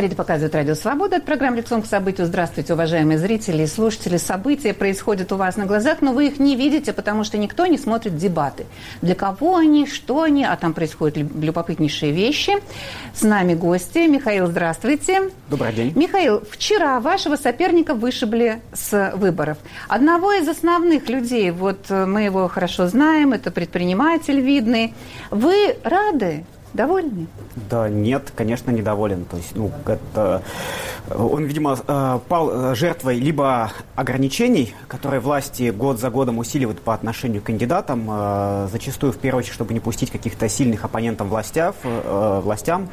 Говорит и показывает Радио Свобода. Это программа «Лицом к событию». Здравствуйте, уважаемые зрители и слушатели. События происходят у вас на глазах, но вы их не видите, потому что никто не смотрит дебаты. Для кого они, что они, а там происходят любопытнейшие вещи. С нами гости. Михаил, здравствуйте. Добрый день. Михаил, вчера вашего соперника вышибли с выборов. Одного из основных людей, вот мы его хорошо знаем, это предприниматель видный. Вы рады? Довольны? Да нет, конечно, недоволен. То есть, ну, это... Он, видимо, э, пал э, жертвой либо ограничений, которые власти год за годом усиливают по отношению к кандидатам, э, зачастую, в первую очередь, чтобы не пустить каких-то сильных оппонентов властям, властям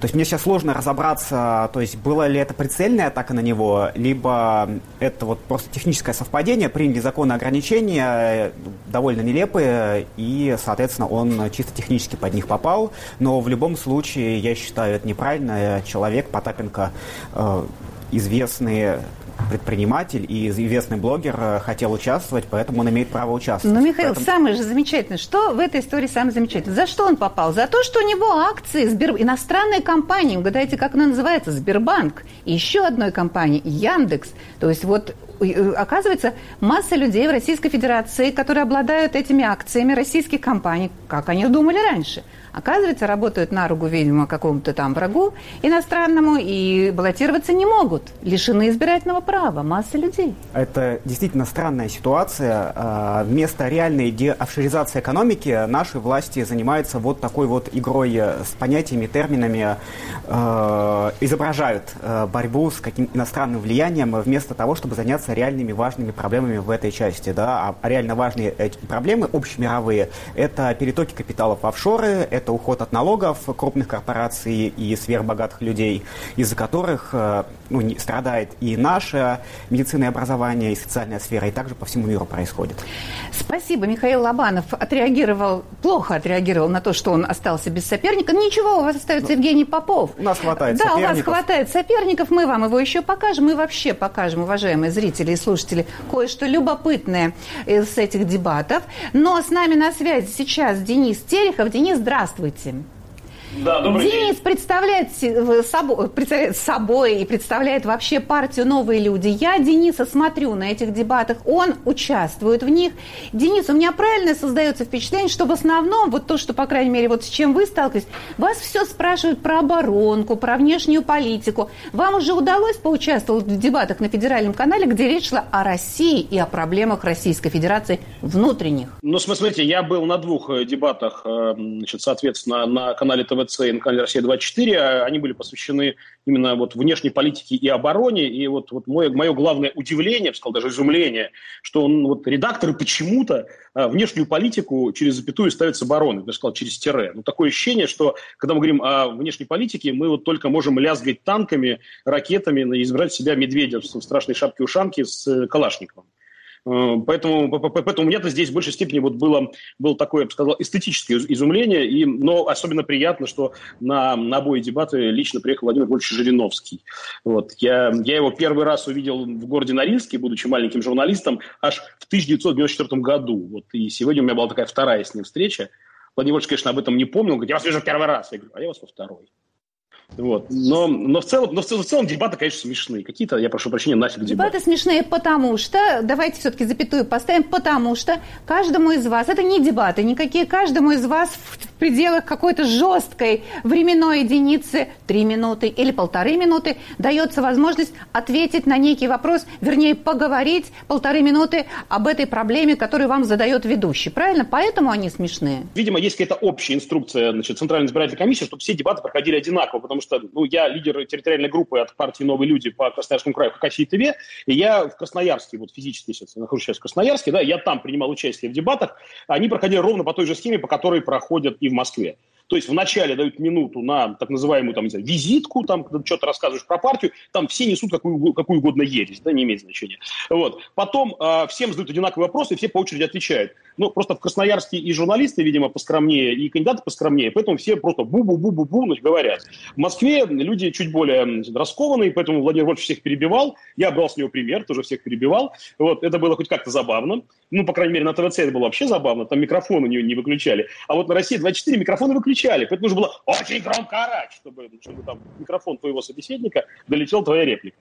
то есть мне сейчас сложно разобраться, то есть была ли это прицельная атака на него, либо это вот просто техническое совпадение, приняли законы ограничения, довольно нелепые, и, соответственно, он чисто технически под них попал. Но в любом случае, я считаю, это неправильно. Человек, Потапенко, э, известный предприниматель и известный блогер э, хотел участвовать, поэтому он имеет право участвовать. Ну, Михаил, поэтому... самое же замечательное, что в этой истории самое замечательное? За что он попал? За то, что у него акции Сбер... иностранной компании, угадайте, как она называется, Сбербанк, и еще одной компании, Яндекс. То есть вот э, оказывается, масса людей в Российской Федерации, которые обладают этими акциями российских компаний, как они думали раньше – оказывается, работают на руку, видимо, какому-то там врагу иностранному и баллотироваться не могут, лишены избирательного права масса людей. Это действительно странная ситуация. А, вместо реальной деофшоризации экономики наши власти занимаются вот такой вот игрой с понятиями, терминами, а, изображают а, борьбу с каким иностранным влиянием вместо того, чтобы заняться реальными важными проблемами в этой части. Да? А реально важные проблемы общемировые – это перетоки капиталов в офшоры, это уход от налогов крупных корпораций и сверхбогатых людей, из-за которых ну, страдает и наше медицинное образование, и социальная сфера, и также по всему миру происходит. Спасибо. Михаил Лобанов отреагировал, плохо отреагировал на то, что он остался без соперника. Ничего, у вас остается ну, Евгений Попов. У нас хватает да, соперников. Да, у вас хватает соперников, мы вам его еще покажем. Мы вообще покажем, уважаемые зрители и слушатели, кое-что любопытное из этих дебатов. Но с нами на связи сейчас Денис Терехов. Денис, здравствуйте. Здравствуйте. Да, добрый Денис день. представляет собой, представляет собой и представляет вообще партию «Новые люди». Я Дениса смотрю на этих дебатах, он участвует в них. Денис, у меня правильно создается впечатление, что в основном, вот то, что, по крайней мере, вот с чем вы сталкиваетесь, вас все спрашивают про оборонку, про внешнюю политику. Вам уже удалось поучаствовать в дебатах на федеральном канале, где речь шла о России и о проблемах Российской Федерации внутренних? Ну, смотрите, я был на двух э, дебатах, э, значит, соответственно, на канале ТВ ТВЦ и на канале «Россия-24», а они были посвящены именно вот внешней политике и обороне. И вот, вот мое, мое главное удивление, я бы сказал, даже изумление, что он, вот редакторы почему-то а, внешнюю политику через запятую ставят с обороны, я сказал, через тире. Ну, такое ощущение, что когда мы говорим о внешней политике, мы вот только можем лязгать танками, ракетами, избрать себя медведя в страшной шапке-ушанке с э, Калашниковым. Э, поэтому, поэтому у меня-то здесь в большей степени вот было, было такое, я бы сказал, эстетическое изумление, и, но особенно приятно, что на, на обои дебаты лично приехал Владимир Вольфович Жириновский. Вот. Я, я его первый раз увидел в городе Норильске, будучи маленьким журналистом, аж в 1994 году. Вот. И сегодня у меня была такая вторая с ним встреча. Владимир Вольфович, конечно, об этом не помнил. Говорит, я вас вижу первый раз. Я говорю, а я вас во второй. Вот. Но, но, в целом, но в, в целом дебаты, конечно, смешные. Какие-то, я прошу прощения, нафиг дебаты. Дебаты смешные, потому что, давайте все-таки запятую поставим, потому что каждому из вас, это не дебаты никакие, каждому из вас в пределах какой-то жесткой временной единицы, три минуты или полторы минуты, дается возможность ответить на некий вопрос, вернее, поговорить полторы минуты об этой проблеме, которую вам задает ведущий. Правильно? Поэтому они смешные. Видимо, есть какая-то общая инструкция значит, Центральной избирательной комиссии, чтобы все дебаты проходили одинаково, потому что ну, я лидер территориальной группы от партии «Новые люди» по Красноярскому краю ХКСИ ТВ, и я в Красноярске, вот физически сейчас, я нахожусь сейчас в Красноярске, да, я там принимал участие в дебатах, они проходили ровно по той же схеме, по которой проходят и в Москве. То есть вначале дают минуту на так называемую там, не знаю, визитку, там, что-то рассказываешь про партию, там все несут какую, какую угодно ересь, да, не имеет значения. Вот. Потом э, всем задают одинаковые вопросы, и все по очереди отвечают. Ну, просто в Красноярске и журналисты, видимо, поскромнее, и кандидаты поскромнее, поэтому все просто бу-бу-бу-бу-бу говорят. В Москве люди чуть более раскованные, поэтому Владимир Вольфович всех перебивал. Я брал с него пример, тоже всех перебивал. Вот, это было хоть как-то забавно. Ну, по крайней мере, на ТВЦ это было вообще забавно, там микрофоны не, не выключали. А вот на России 24 микрофоны выключали, поэтому нужно было очень громко орать, чтобы, чтобы там микрофон твоего собеседника долетел твоя реплика.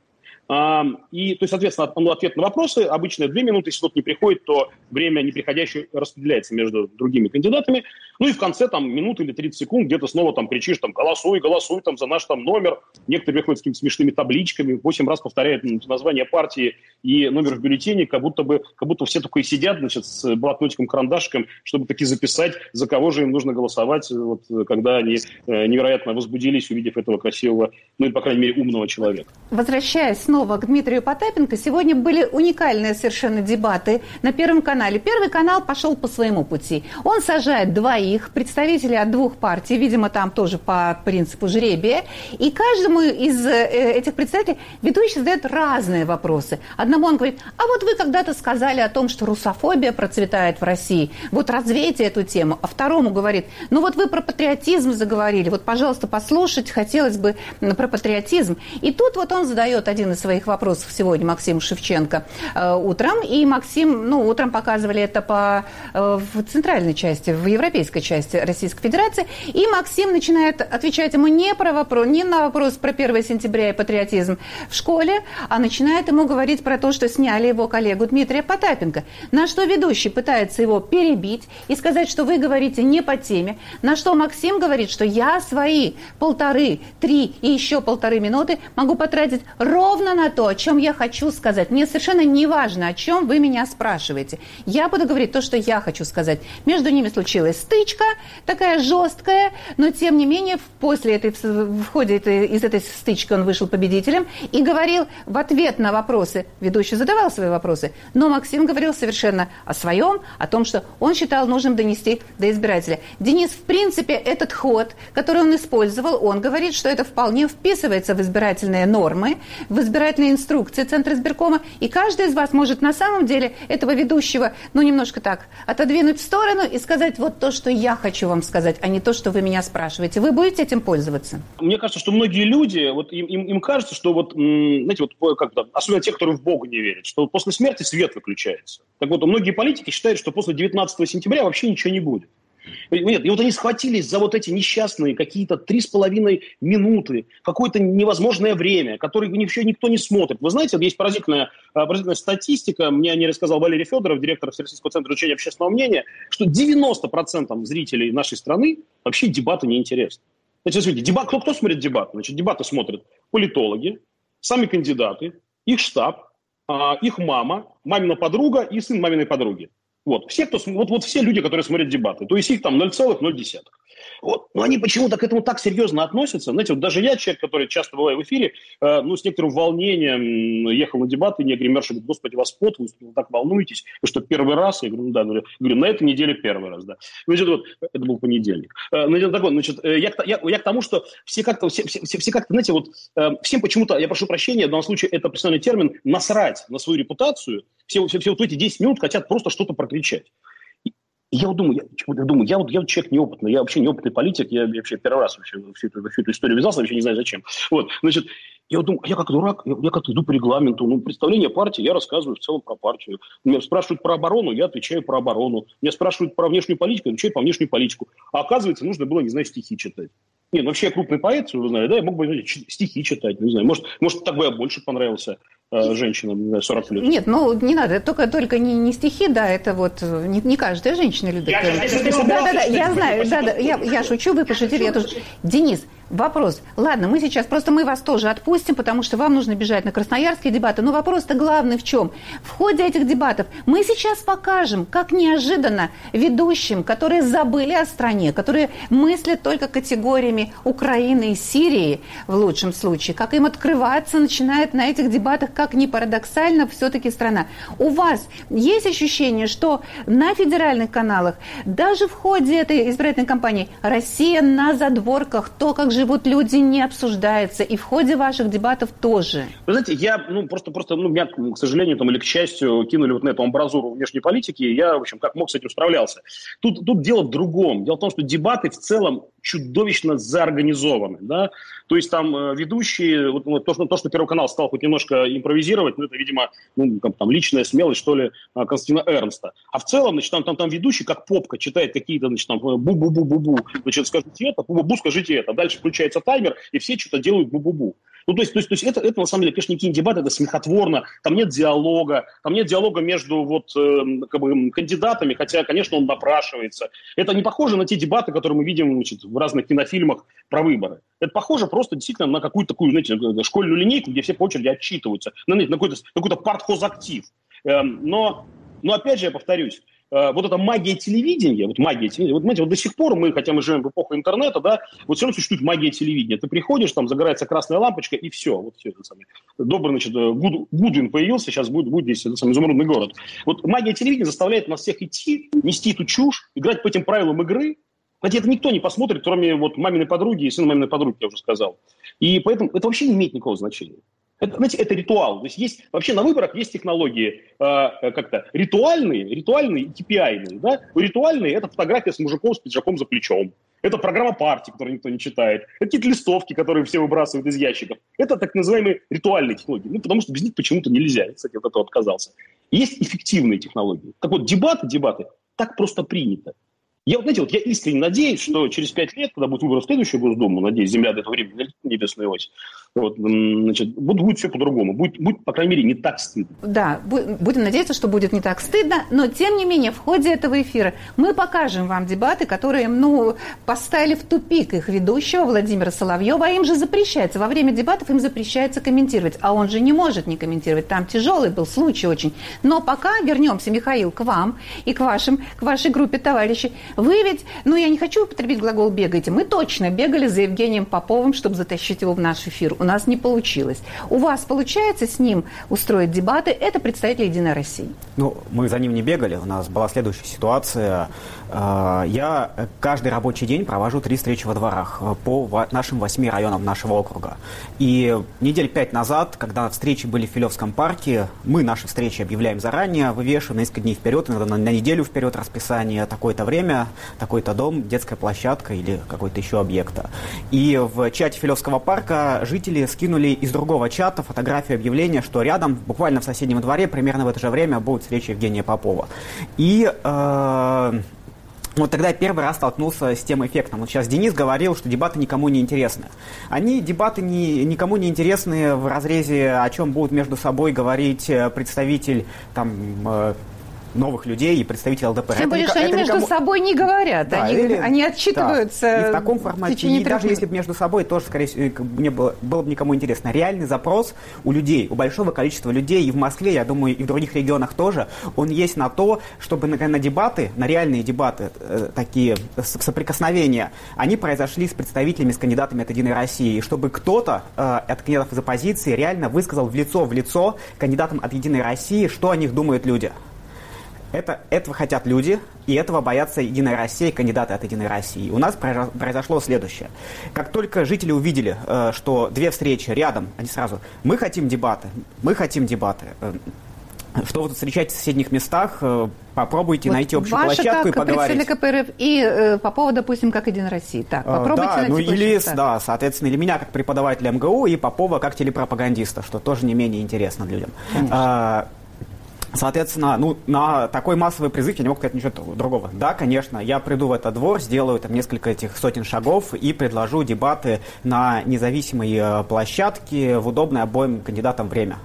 И, то есть, соответственно, ну, ответ на вопросы обычно две минуты, если тот не приходит, то время неприходящее распределяется между другими кандидатами. Ну и в конце там минуты или 30 секунд где-то снова там кричишь, там, голосуй, голосуй там за наш там номер. Некоторые приходят с какими-то смешными табличками, восемь раз повторяют название партии и номер в бюллетене, как будто бы, как будто все такое сидят, значит, с блокнотиком, карандашиком, чтобы таки записать, за кого же им нужно голосовать, вот, когда они э, невероятно возбудились, увидев этого красивого, ну и, по крайней мере, умного человека. Возвращаясь снова к Дмитрию Потапенко, сегодня были уникальные совершенно дебаты на Первом канале. Первый канал пошел по своему пути. Он сажает двоих представителей от двух партий, видимо, там тоже по принципу жребия, и каждому из э, этих представителей ведущий задает разные вопросы. Одному он говорит, а вот вы когда-то сказали о том, что русофобия процветает в России, вот развейте эту тему. А второму говорит, ну вот вы про патриотизм заговорили, вот, пожалуйста, послушать хотелось бы про патриотизм. И тут вот он задает один из своих вопросов сегодня Максиму Шевченко э, утром, и Максим, ну, утром показывали это по, э, в центральной части, в европейской части Российской Федерации, и Максим начинает отвечать ему не, про вопрос, не на вопрос про 1 сентября и патриотизм в школе, а начинает ему говорить про то, что сняли его коллегу Дмитрия Потапенко. На что ведущий пытается его перебить и сказать, что вы говорите не по теме. На что Максим говорит, что я свои полторы, три и еще полторы минуты могу потратить ровно на то, о чем я хочу сказать. Мне совершенно не важно, о чем вы меня спрашиваете. Я буду говорить то, что я хочу сказать. Между ними случилась стычка, такая жесткая, но тем не менее после этой, в ходе этой, из этой стычки он вышел победителем и говорил в ответ на вопросы ведущий задавал свои вопросы, но Максим говорил совершенно о своем, о том, что он считал нужным донести до избирателя. Денис, в принципе, этот ход, который он использовал, он говорит, что это вполне вписывается в избирательные нормы, в избирательные инструкции Центра избиркома, и каждый из вас может на самом деле этого ведущего, ну, немножко так, отодвинуть в сторону и сказать вот то, что я хочу вам сказать, а не то, что вы меня спрашиваете. Вы будете этим пользоваться? Мне кажется, что многие люди, вот им, им, им кажется, что вот, знаете, вот как то особенно те, которые в Бога не верят, что после смерти свет выключается. Так вот, многие политики считают, что после 19 сентября вообще ничего не будет. Нет, и вот они схватились за вот эти несчастные какие-то три с половиной минуты, какое-то невозможное время, которое еще никто не смотрит. Вы знаете, есть поразительная, поразительная статистика, мне не рассказал Валерий Федоров, директор Всероссийского центра изучения общественного мнения, что 90% зрителей нашей страны вообще дебаты не интересны. Значит, смотрите, дебат, кто, кто смотрит дебаты? Значит, дебаты смотрят политологи, сами кандидаты, их штаб, а, их мама, мамина подруга и сын маминой подруги. Вот, все, кто, вот, вот все люди, которые смотрят дебаты. То есть их там 0,0. Вот. Но они почему-то к этому так серьезно относятся. Знаете, вот даже я, человек, который часто бывает в эфире, э, ну, с некоторым волнением ехал на дебаты, не гримерша говорит, господи, вас пот, вы так волнуетесь, вы что, первый раз? Я говорю, ну да, говорю на этой неделе первый раз, да. Значит, вот, это был понедельник. Э, значит, так вот, значит, э, я, я, я к тому, что все как-то, все, все, все как-то, знаете, вот э, всем почему-то, я прошу прощения, в данном случае это профессиональный термин, насрать на свою репутацию, все, все, все вот эти 10 минут хотят просто что-то прокричать я вот думаю, я, я думаю, я вот, я вот человек неопытный, я вообще неопытный политик, я вообще первый раз вообще всю эту, всю эту историю ввязался, вообще не знаю зачем. Вот, значит, я вот думаю, я как дурак, я, я как иду по регламенту, ну, представление партии, я рассказываю в целом про партию. Меня спрашивают про оборону, я отвечаю про оборону. Меня спрашивают про внешнюю политику, я отвечаю про внешнюю политику. А оказывается, нужно было, не знаю, стихи читать. Нет, ну, вообще я крупный поэт, вы знаете, да, я мог бы знаете, стихи читать, не знаю, может, может так бы я больше понравился женщинам 40 плюс. Нет, ну не надо, только, только не, не стихи, да, это вот не, не каждая женщина любит. Я, да, да, да, я знаю, да, да, я, я шучу, вы пошутили, я тоже. Денис, Вопрос. Ладно, мы сейчас, просто мы вас тоже отпустим, потому что вам нужно бежать на красноярские дебаты. Но вопрос-то главный в чем? В ходе этих дебатов мы сейчас покажем, как неожиданно ведущим, которые забыли о стране, которые мыслят только категориями Украины и Сирии, в лучшем случае, как им открываться начинает на этих дебатах, как ни парадоксально, все-таки страна. У вас есть ощущение, что на федеральных каналах, даже в ходе этой избирательной кампании, Россия на задворках, то, как живут люди, не обсуждается. И в ходе ваших дебатов тоже. Вы знаете, я, ну, просто, просто, ну, меня, к сожалению, там, или к счастью, кинули вот на эту амбразуру внешней политики, и я, в общем, как мог с этим справлялся. Тут, тут дело в другом. Дело в том, что дебаты в целом чудовищно заорганизованы, да, то есть там э, ведущие, вот то, что, то, что Первый канал стал хоть немножко импровизировать, ну, это, видимо, ну, там, там личная смелость, что ли, а, Константина Эрнста. А в целом, значит, там, там, там ведущий, как попка, читает какие-то, значит, там, бу-бу-бу-бу-бу, значит, скажите это, бу-бу-бу, скажите это. Дальше включается таймер, и все что-то делают бу-бу-бу. Ну, то есть, то есть, то есть это, это, на самом деле, конечно, не киндебат, это смехотворно, там нет диалога, там нет диалога между вот, э, как бы, кандидатами, хотя, конечно, он напрашивается. Это не похоже на те дебаты, которые мы видим значит, в разных кинофильмах про выборы. Это похоже просто действительно на какую-то такую, знаете, школьную линейку, где все по очереди отчитываются, на, на какой-то какой партхозактив. Эм, но, но, опять же, я повторюсь, Э, вот эта магия телевидения, вот магия телевидения, вот, знаете, вот до сих пор мы, хотя мы живем в эпоху интернета, да, вот все равно существует магия телевидения. Ты приходишь, там загорается красная лампочка, и все, вот все это самое. Добрый, значит, э, Гуд, Гудвин появился, сейчас будет, будет здесь этот самый изумрудный город. Вот магия телевидения заставляет нас всех идти, нести эту чушь, играть по этим правилам игры, Хотя это никто не посмотрит, кроме вот маминой подруги и сына маминой подруги, я уже сказал. И поэтому это вообще не имеет никакого значения. Это, знаете, это ритуал. То есть, есть вообще на выборах есть технологии э, как-то ритуальные, ритуальные и KPI. Да? Ритуальные – это фотография с мужиком с пиджаком за плечом. Это программа партии, которую никто не читает. Какие-то листовки, которые все выбрасывают из ящиков. Это так называемые ритуальные технологии. Ну, потому что без них почему-то нельзя. Я, кстати, от этого отказался. Есть эффективные технологии. Так вот, дебаты, дебаты, так просто принято. Я, вот, знаете, вот я искренне надеюсь, что через пять лет, когда будет выбор в следующую Госдуму, надеюсь, Земля до этого времени на небесную ось, вот, значит, будет, будет все по-другому. Будет, будет, по крайней мере, не так стыдно. Да, будем надеяться, что будет не так стыдно, но, тем не менее, в ходе этого эфира мы покажем вам дебаты, которые, ну, поставили в тупик их ведущего Владимира Соловьева, а им же запрещается, во время дебатов им запрещается комментировать, а он же не может не комментировать, там тяжелый был случай очень. Но пока вернемся, Михаил, к вам и к вашим, к вашей группе товарищей. Вы ведь, ну, я не хочу употребить глагол «бегаете», мы точно бегали за Евгением Поповым, чтобы затащить его в наш эфир у нас не получилось. У вас получается с ним устроить дебаты? Это представитель «Единой России». Ну, мы за ним не бегали. У нас была следующая ситуация. Э, я каждый рабочий день провожу три встречи во дворах по нашим восьми районам нашего округа. И недель пять назад, когда встречи были в Филевском парке, мы наши встречи объявляем заранее, вывешиваем на несколько дней вперед, иногда на неделю вперед расписание, такое-то время, такой-то дом, детская площадка или какой-то еще объекта. И в чате Филевского парка жители жители скинули из другого чата фотографию объявления, что рядом, буквально в соседнем дворе, примерно в это же время будет встреча Евгения Попова. И э, вот тогда я первый раз столкнулся с тем эффектом. Вот сейчас Денис говорил, что дебаты никому не интересны. Они, дебаты, не, никому не интересны в разрезе, о чем будут между собой говорить э, представитель там, э, новых людей и представителей ЛДПР. Тем более, что они между никому... собой не говорят, да, они, или... они отчитываются да. И в таком формате, и даже если бы между собой тоже, скорее всего, мне было, было бы никому интересно. Реальный запрос у людей, у большого количества людей и в Москве, я думаю, и в других регионах тоже, он есть на то, чтобы на, на дебаты, на реальные дебаты, э, такие соприкосновения, они произошли с представителями, с кандидатами от «Единой России», и чтобы кто-то э, от кандидатов из оппозиции реально высказал в лицо в лицо кандидатам от «Единой России», что о них думают люди. Это, этого хотят люди, и этого боятся Единая Россия, кандидаты от Единой России. У нас произошло следующее. Как только жители увидели, э, что две встречи рядом, они сразу, мы хотим дебаты, мы хотим дебаты. Э, что вы тут встречаете в соседних местах, э, попробуйте вот найти общую ваша площадку как и поговорить. КПРФ и э, Попова, допустим, как Единая Россия. Так, попробуйте да, найти ну или, да, соответственно, или меня как преподавателя МГУ и Попова как телепропагандиста, что тоже не менее интересно людям. Конечно. А, Соответственно, ну, на такой массовый призыв я не мог сказать ничего другого. Да, конечно, я приду в этот двор, сделаю там несколько этих сотен шагов и предложу дебаты на независимой э, площадке в удобное обоим кандидатам время.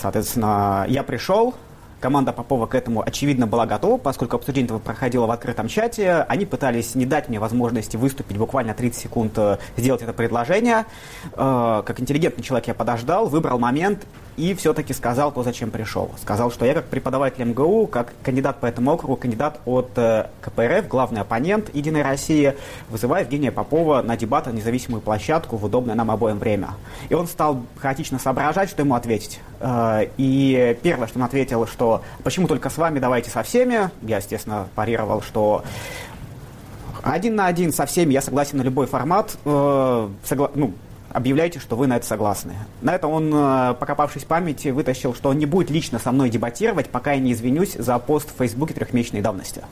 Соответственно, я пришел, Команда Попова к этому, очевидно, была готова, поскольку обсуждение этого проходило в открытом чате. Они пытались не дать мне возможности выступить буквально 30 секунд, э, сделать это предложение. Э, как интеллигентный человек я подождал, выбрал момент и все-таки сказал то, зачем пришел. Сказал, что я как преподаватель МГУ, как кандидат по этому округу, кандидат от э, КПРФ, главный оппонент Единой России, вызываю Евгения Попова на дебаты на независимую площадку в удобное нам обоим время. И он стал хаотично соображать, что ему ответить. И первое, что он ответил, что почему только с вами, давайте со всеми. Я, естественно, парировал, что Один на один со всеми я согласен на любой формат. Э, согла... ну, объявляйте, что вы на это согласны. На это он, э, покопавшись в памяти, вытащил, что он не будет лично со мной дебатировать, пока я не извинюсь за пост в Фейсбуке трехмесячной давности.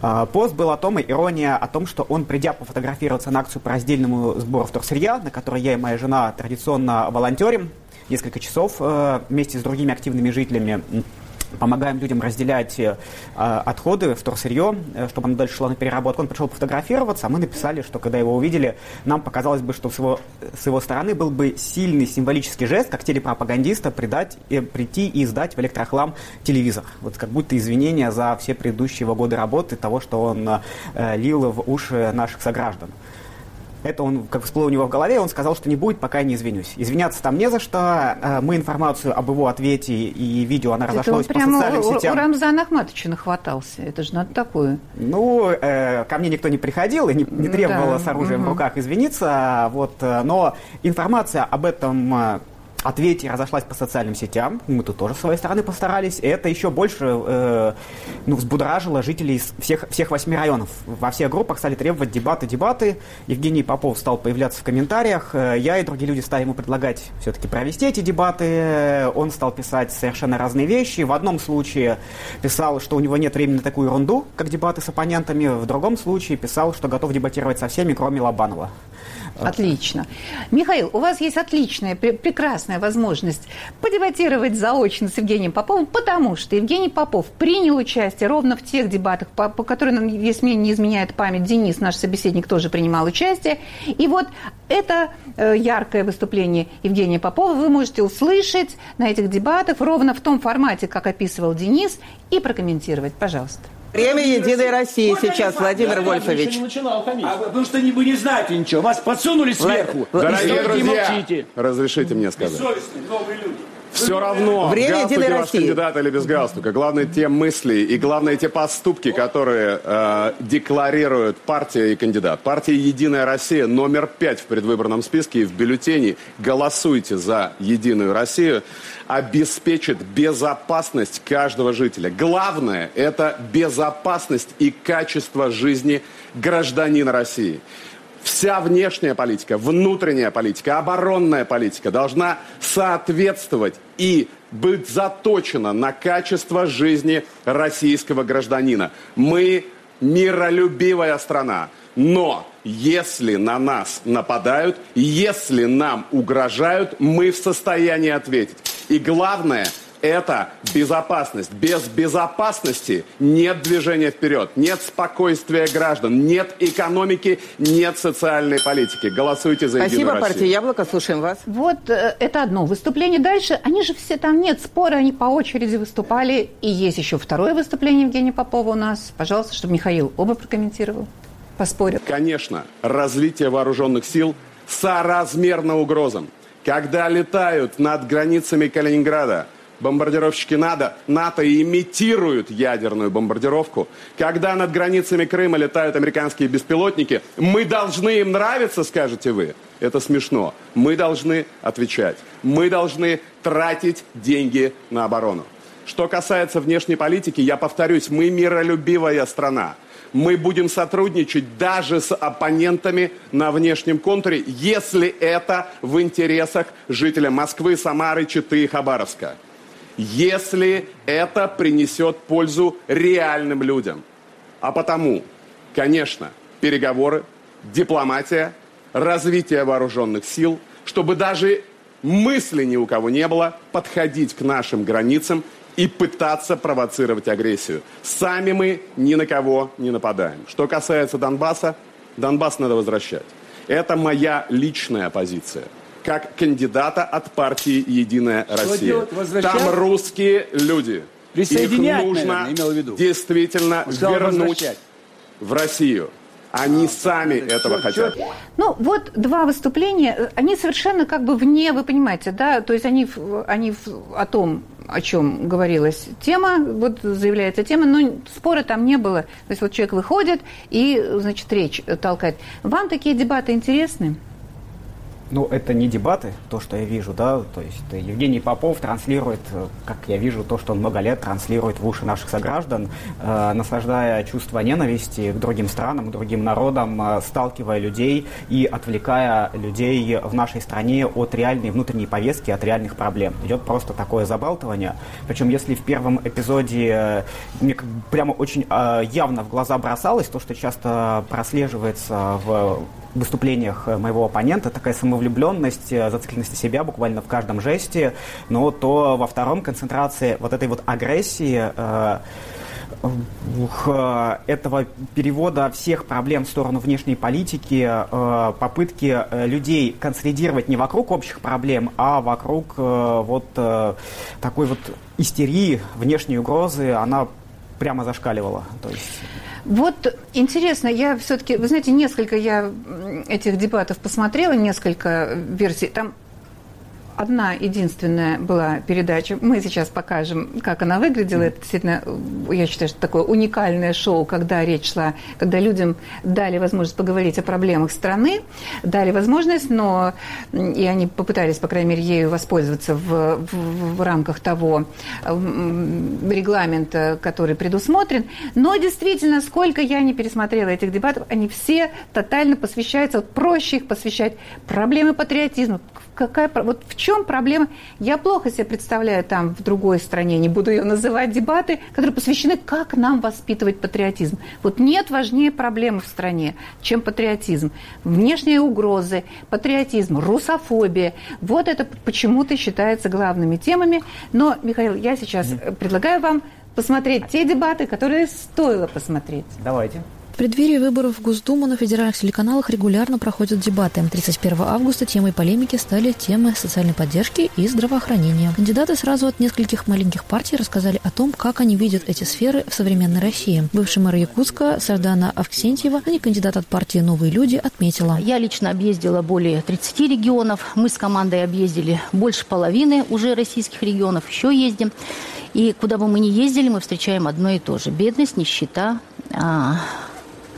Э, пост был о том, и ирония о том, что он, придя пофотографироваться на акцию по раздельному сбору вторсырья, на которой я и моя жена традиционно волонтерим, несколько часов э, вместе с другими активными жителями помогаем людям разделять э, отходы, вторсырье, э, чтобы оно дальше шло на переработку. Он пришел пофотографироваться, а мы написали, что когда его увидели, нам показалось бы, что с его, с его стороны был бы сильный символический жест, как телепропагандиста, придать, э, прийти и сдать в электрохлам телевизор. Вот как будто извинения за все предыдущие его годы работы, того, что он э, лил в уши наших сограждан. Это он, как всплыло у него в голове, он сказал, что не будет, пока я не извинюсь. Извиняться там не за что. Э, мы информацию об его ответе и видео, она разошлась по социальным у, сетям. у Рамзана Ахматовича нахватался. Это же надо такое. Ну, э, ко мне никто не приходил и не, не требовал да, с оружием угу. в руках извиниться. Вот, э, но информация об этом э, ответе разошлась по социальным сетям. Мы тут тоже с своей стороны постарались. И это еще больше э, ну, взбудоражило жителей всех, всех восьми районов. Во всех группах стали требовать дебаты, дебаты. Евгений Попов стал появляться в комментариях. Э, я и другие люди стали ему предлагать все-таки провести эти дебаты. Он стал писать совершенно разные вещи. В одном случае писал, что у него нет времени на такую ерунду, как дебаты с оппонентами. В другом случае писал, что готов дебатировать со всеми, кроме Лобанова. Отлично. Михаил, у вас есть отличная, прекрасная возможность подебатировать заочно с Евгением Поповым, потому что Евгений Попов принял участие ровно в тех дебатах, по, по которым, если мне не изменяет память, Денис, наш собеседник, тоже принимал участие. И вот это э, яркое выступление Евгения Попова вы можете услышать на этих дебатах ровно в том формате, как описывал Денис, и прокомментировать. Пожалуйста. Время Единой России вот сейчас, Владимир я Вольфович. Не начинал а, потому что вы не знаете ничего. Вас подсунули сверху. Дорогие друзья, разрешите мне сказать. новые люди. Все равно, Время галстуки ваш России. кандидат или без галстука. Главное те мысли и главное те поступки, которые э, декларирует партия и кандидат. Партия «Единая Россия» номер пять в предвыборном списке и в бюллетене «Голосуйте за Единую Россию» обеспечит безопасность каждого жителя. Главное – это безопасность и качество жизни гражданина России. Вся внешняя политика, внутренняя политика, оборонная политика должна соответствовать и быть заточена на качество жизни российского гражданина. Мы миролюбивая страна. Но если на нас нападают, если нам угрожают, мы в состоянии ответить. И главное – это безопасность. Без безопасности нет движения вперед, нет спокойствия граждан, нет экономики, нет социальной политики. Голосуйте за Спасибо, Единую партия Яблоко, слушаем вас. Вот э, это одно выступление. Дальше, они же все там нет спора, они по очереди выступали. И есть еще второе выступление Евгения Попова у нас. Пожалуйста, чтобы Михаил оба прокомментировал поспорят. Конечно, развитие вооруженных сил соразмерно угрозам. Когда летают над границами Калининграда бомбардировщики НАТО, НАТО имитируют ядерную бомбардировку. Когда над границами Крыма летают американские беспилотники, мы должны им нравиться, скажете вы. Это смешно. Мы должны отвечать. Мы должны тратить деньги на оборону. Что касается внешней политики, я повторюсь, мы миролюбивая страна мы будем сотрудничать даже с оппонентами на внешнем контуре, если это в интересах жителя Москвы, Самары, Читы и Хабаровска. Если это принесет пользу реальным людям. А потому, конечно, переговоры, дипломатия, развитие вооруженных сил, чтобы даже мысли ни у кого не было подходить к нашим границам и пытаться провоцировать агрессию. Сами мы ни на кого не нападаем. Что касается Донбасса, Донбасс надо возвращать. Это моя личная позиция как кандидата от партии «Единая Россия». Там русские люди. Их нужно наверное, в виду. действительно вернуть в Россию. Они а, сами этого хотят. Ну, вот два выступления, они совершенно как бы вне, вы понимаете, да, то есть они, они о том, о чем говорилась тема, вот заявляется тема, но спора там не было. То есть вот человек выходит и, значит, речь толкает. Вам такие дебаты интересны? Ну, это не дебаты, то, что я вижу, да, то есть Евгений Попов транслирует, как я вижу, то, что он много лет транслирует в уши наших сограждан, э, наслаждая чувство ненависти к другим странам, к другим народам, э, сталкивая людей и отвлекая людей в нашей стране от реальной внутренней повестки, от реальных проблем. Идет просто такое забалтывание. Причем, если в первом эпизоде э, мне прямо очень э, явно в глаза бросалось то, что часто прослеживается в выступлениях э, моего оппонента. Такая самовлюбленность, э, зацикленность на себя буквально в каждом жесте, но то во втором концентрации вот этой вот агрессии э, этого перевода всех проблем в сторону внешней политики, попытки людей консолидировать не вокруг общих проблем, а вокруг вот такой вот истерии, внешней угрозы, она прямо зашкаливала. То есть... Вот интересно, я все-таки, вы знаете, несколько я этих дебатов посмотрела, несколько версий. Там одна единственная была передача. Мы сейчас покажем, как она выглядела. Это действительно, я считаю, что такое уникальное шоу, когда речь шла, когда людям дали возможность поговорить о проблемах страны, дали возможность, но и они попытались, по крайней мере, ею воспользоваться в, в, в рамках того регламента, который предусмотрен. Но действительно, сколько я не пересмотрела этих дебатов, они все тотально посвящаются, вот проще их посвящать проблемы патриотизма. Какая, вот в чем проблема? Я плохо себе представляю там в другой стране, не буду ее называть, дебаты, которые посвящены, как нам воспитывать патриотизм. Вот нет важнее проблемы в стране, чем патриотизм. Внешние угрозы, патриотизм, русофобия. Вот это почему-то считается главными темами. Но, Михаил, я сейчас предлагаю вам посмотреть те дебаты, которые стоило посмотреть. Давайте преддверии выборов в Госдуму на федеральных телеканалах регулярно проходят дебаты. 31 августа темой полемики стали темы социальной поддержки и здравоохранения. Кандидаты сразу от нескольких маленьких партий рассказали о том, как они видят эти сферы в современной России. Бывший мэр Якутска Сардана Авксентьева, а не кандидат от партии «Новые люди», отметила. Я лично объездила более 30 регионов. Мы с командой объездили больше половины уже российских регионов. Еще ездим. И куда бы мы ни ездили, мы встречаем одно и то же. Бедность, нищета, а,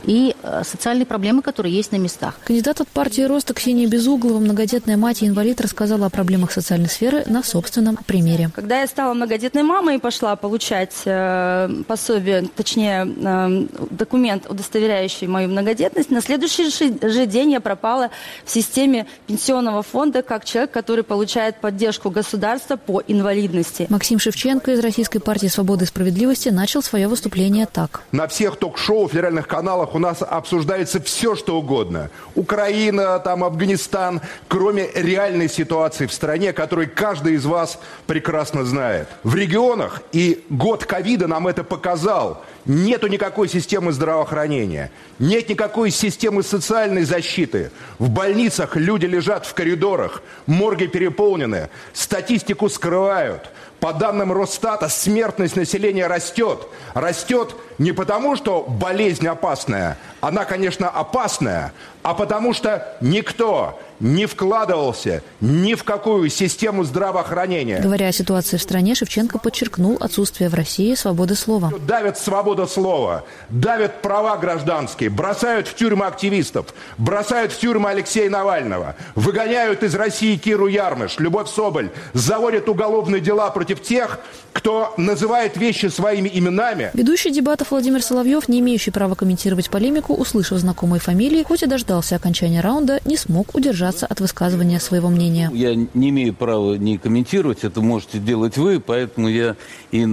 и э, социальные проблемы, которые есть на местах. Кандидат от партии «Роста» Ксения Безуглова, многодетная мать и инвалид, рассказала о проблемах социальной сферы на собственном примере. Когда я стала многодетной мамой и пошла получать э, пособие, точнее, э, документ, удостоверяющий мою многодетность, на следующий же день я пропала в системе пенсионного фонда как человек, который получает поддержку государства по инвалидности. Максим Шевченко из Российской партии «Свободы и справедливости» начал свое выступление так. На всех ток-шоу, федеральных каналах у нас обсуждается все, что угодно. Украина, там, Афганистан, кроме реальной ситуации в стране, которую каждый из вас прекрасно знает. В регионах, и год ковида нам это показал, нету никакой системы здравоохранения, нет никакой системы социальной защиты. В больницах люди лежат в коридорах, морги переполнены, статистику скрывают – по данным Росстата, смертность населения растет. Растет не потому, что болезнь опасная. Она, конечно, опасная, а потому что никто не вкладывался ни в какую систему здравоохранения. Говоря о ситуации в стране, Шевченко подчеркнул отсутствие в России свободы слова. Давят свободу слова, давят права гражданские, бросают в тюрьмы активистов, бросают в тюрьмы Алексея Навального, выгоняют из России Киру Ярмыш, Любовь Соболь, заводят уголовные дела против тех, кто называет вещи своими именами. Ведущий дебатов Владимир Соловьев, не имеющий права комментировать полемику, услышав знакомые фамилии, хоть и дождался окончания раунда, не смог удержаться от высказывания своего мнения. Я не имею права не комментировать, это можете делать вы, поэтому я и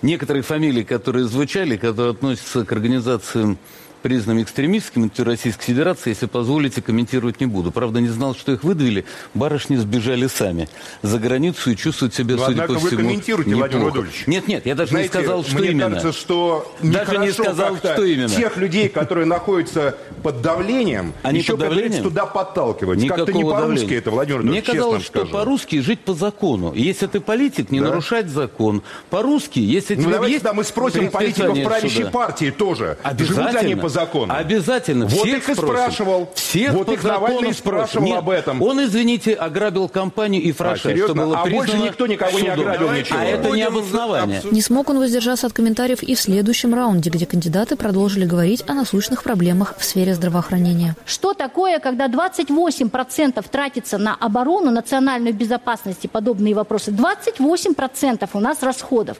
некоторые фамилии, которые звучали, которые относятся к организациям признанными экстремистскими на Российской Федерации, если позволите, комментировать не буду. Правда, не знал, что их выдавили. Барышни сбежали сами за границу и чувствуют себя, Но, судя по всему, вы комментируете, неплохо. Владимир Владимирович. Нет, нет, я даже Знаете, не сказал, что мне именно. кажется, что даже не сказал, что именно. Тех людей, которые находятся под давлением, Они еще, под давлением? туда подталкивать. Как-то не по-русски это, Владимир Мне казалось, что по-русски жить по закону. Если ты политик, не Да? нарушать закон. По-русски, если Ну, тебе давайте есть да, мы спросим политиков правящей суда. партии тоже. Живут Обязательно. они по закону? Обязательно. Вот всех их и спросим. спрашивал. Всех вот по их Навальный спрашивал. Нет, об этом. Он, извините, ограбил компанию и фраша, серьезно? что было А больше никто никого не судом. ограбил ничего. А это не обоснование. Не смог он воздержаться от комментариев и в следующем раунде, где кандидаты продолжили говорить о насущных проблемах в сфере здравоохранения. Что такое, когда 28% тратится на оборону, национальную безопасность и подобные вопросы? 28% у нас расходов.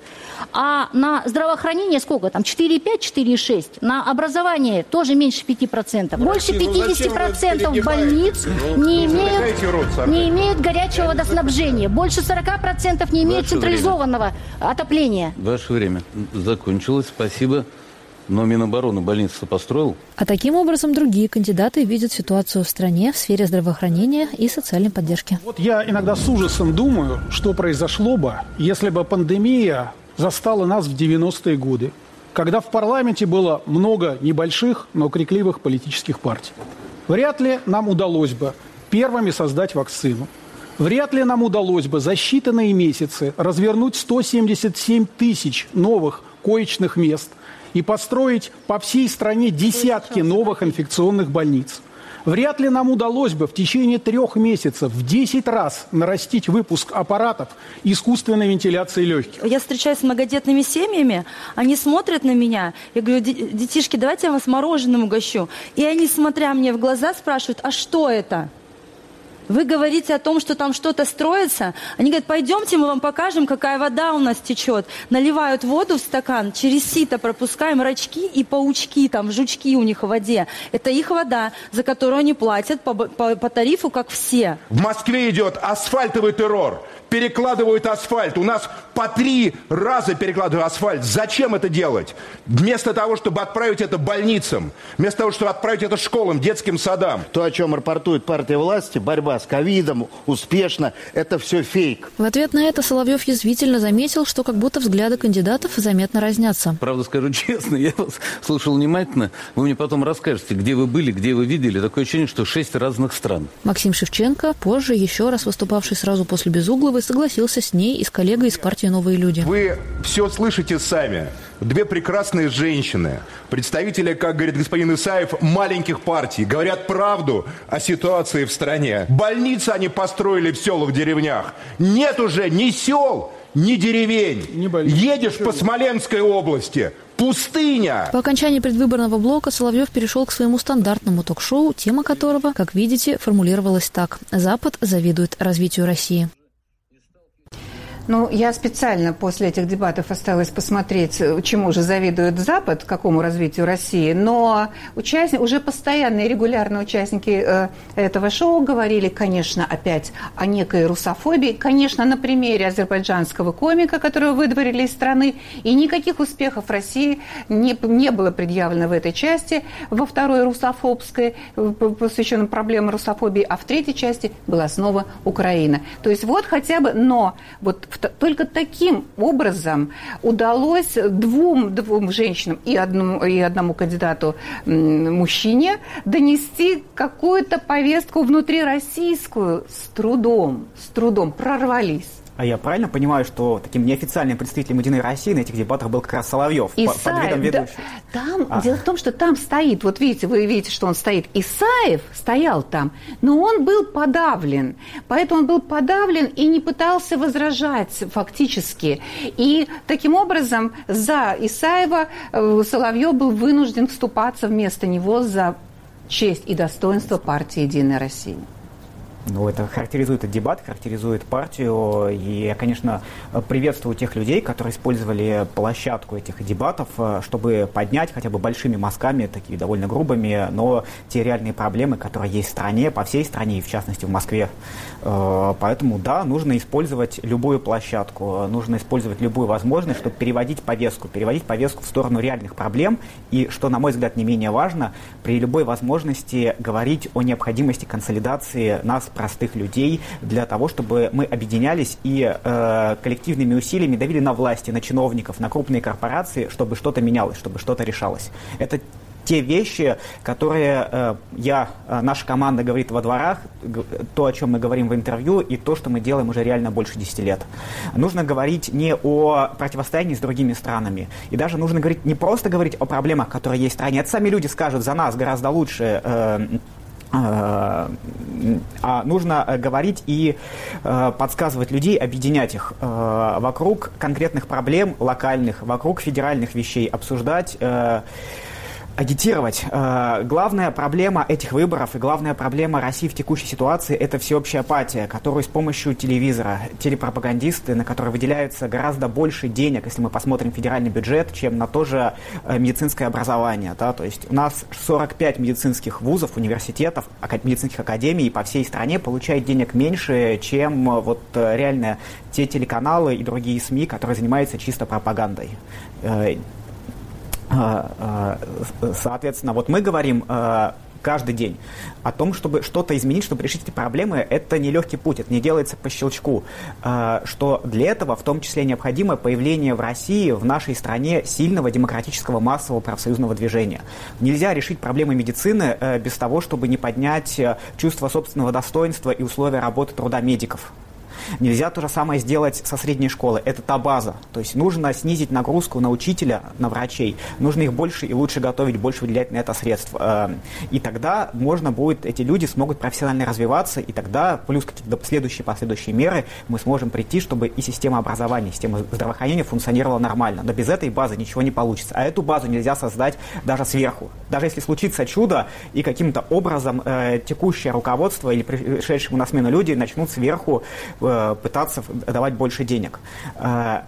А на здравоохранение сколько там? 4,5, 4,6. На образование тоже меньше 5%. Больше ну зачем вы 50% больниц не имеют, Затыкайте рот, Саркис. не имеют горячего водоснабжения. Больше 40% не имеют Ваше время. централизованного отопления. Ваше время закончилось. Спасибо. Но Минобороны больницу построил. А таким образом другие кандидаты видят ситуацию в стране в сфере здравоохранения и социальной поддержки. Вот я иногда с ужасом думаю, что произошло бы, если бы пандемия застала нас в 90-е годы, когда в парламенте было много небольших, но крикливых политических партий. Вряд ли нам удалось бы первыми создать вакцину. Вряд ли нам удалось бы за считанные месяцы развернуть 177 тысяч новых коечных мест и построить по всей стране десятки новых инфекционных больниц. Вряд ли нам удалось бы в течение трех месяцев в 10 раз нарастить выпуск аппаратов искусственной вентиляции легких. Я встречаюсь с многодетными семьями, они смотрят на меня, я говорю, «Де- детишки, давайте я вас мороженым угощу. И они, смотря мне в глаза, спрашивают, а что это? Вы говорите о том, что там что-то строится. Они говорят, пойдемте, мы вам покажем, какая вода у нас течет. Наливают воду в стакан, через сито пропускаем рачки и паучки, там жучки у них в воде. Это их вода, за которую они платят по, по- по тарифу, как все. В Москве идет асфальтовый террор. Перекладывают асфальт. У нас по три раза перекладывают асфальт. Зачем это делать? Вместо того, чтобы отправить это больницам, вместо того, чтобы отправить это школам, детским садам. То, о чем рапортует партия власти, борьба с ковидом, успешно, это все фейк. В ответ на это Соловьев язвительно заметил, что как будто взгляды кандидатов заметно разнятся. Правда, скажу честно, я вас слушал внимательно. Вы мне потом расскажете, где вы были, где вы видели. Такое ощущение, что шесть разных стран. Максим Шевченко, позже еще раз выступавший сразу после Безугловой, согласился с ней и с коллегой из партии «Новые люди». Вы все слышите сами. Две прекрасные женщины, представители, как говорит господин Исаев, маленьких партий, говорят правду о ситуации в стране. Больницы они построили в селах, деревнях. Нет уже ни сел, ни деревень. Едешь по Смоленской области, пустыня. По окончании предвыборного блока Соловьев перешел к своему стандартному ток-шоу, тема которого, как видите, формулировалась так «Запад завидует развитию России». Ну, я специально после этих дебатов осталась посмотреть, чему же завидует Запад, какому развитию России. Но участники, уже постоянные регулярные участники э, этого шоу говорили, конечно, опять о некой русофобии. Конечно, на примере азербайджанского комика, которого выдворили из страны. И никаких успехов России не, не было предъявлено в этой части. Во второй русофобской, посвященной проблеме русофобии. А в третьей части была снова Украина. То есть вот хотя бы, но вот только таким образом удалось двум, двум женщинам и одному, и одному кандидату мужчине донести какую-то повестку внутрироссийскую с трудом, с трудом прорвались. А я правильно понимаю, что таким неофициальным представителем Единой России на этих дебатах был как раз Соловьев по- под Исаев, видом да, ведущего? там, А. дело в том, что там стоит, вот видите, вы видите, что он стоит. Исаев стоял там, но он был подавлен. Поэтому он был подавлен и не пытался возражать фактически. И таким образом за Исаева э, Соловьев был вынужден вступаться вместо него за честь и достоинство партии «Единая Россия». Ну, это характеризует дебат, характеризует партию. И я, конечно, приветствую тех людей, которые использовали площадку этих дебатов, э, чтобы поднять хотя бы большими мазками, такими довольно грубыми, но те реальные проблемы, которые есть в стране, по всей стране, и в частности в Москве. Э, Поэтому, да, нужно использовать любую площадку, нужно использовать любую возможность, чтобы переводить повестку, переводить повестку в сторону реальных проблем. И, что, на мой взгляд, не менее важно, при любой возможности говорить о необходимости консолидации нас, простых людей, для того, чтобы мы объединялись и э, коллективными усилиями давили на власти, на чиновников, на крупные корпорации, чтобы что-то менялось, чтобы что-то решалось. Это те вещи, которые э, я, э, наша команда говорит во дворах, то, о чем мы говорим в интервью, и то, что мы делаем уже реально больше 10 лет. Нужно говорить не о противостоянии с другими странами, и даже нужно говорить не просто говорить о проблемах, которые есть в стране. Это сами люди скажут за нас гораздо лучше. Э, а нужно говорить и подсказывать людей, объединять их вокруг конкретных проблем локальных, вокруг федеральных вещей, обсуждать агитировать. Э, главная проблема этих выборов и главная проблема России в текущей ситуации – это всеобщая апатия, которую с помощью телевизора, телепропагандисты, на которые выделяются гораздо больше денег, если мы посмотрим федеральный бюджет, чем на то же э, медицинское образование. Да? То есть у нас 45 медицинских вузов, университетов, медицинских академий по всей стране получают денег меньше, чем э, вот реально те телеканалы и другие СМИ, которые занимаются чисто пропагандой. А, а, соответственно, вот мы говорим а, каждый день о том, чтобы что-то изменить, чтобы решить эти проблемы, это нелегкий путь, это не делается по щелчку. Что для этого в том числе необходимо появление в России, в нашей стране сильного демократического массового профсоюзного движения. Нельзя решить проблемы медицины э, без того, чтобы не поднять э, чувство собственного достоинства и условия работы труда медиков. Нельзя то же самое сделать со средней школы. Это та база. То есть нужно снизить нагрузку на учителя, на врачей. Нужно их больше и лучше готовить, больше выделять на это средств. Эм, и тогда можно будет, эти люди смогут профессионально развиваться, и тогда плюс какие-то следующие, последующие меры мы сможем прийти, чтобы и система образования, система здравоохранения функционировала нормально. Но без этой базы ничего не получится. А эту базу нельзя создать даже сверху. Даже если случится чудо, и каким-то образом э, текущее руководство или пришедшему на смену люди начнут сверху Э, пытаться давать больше денег. Э,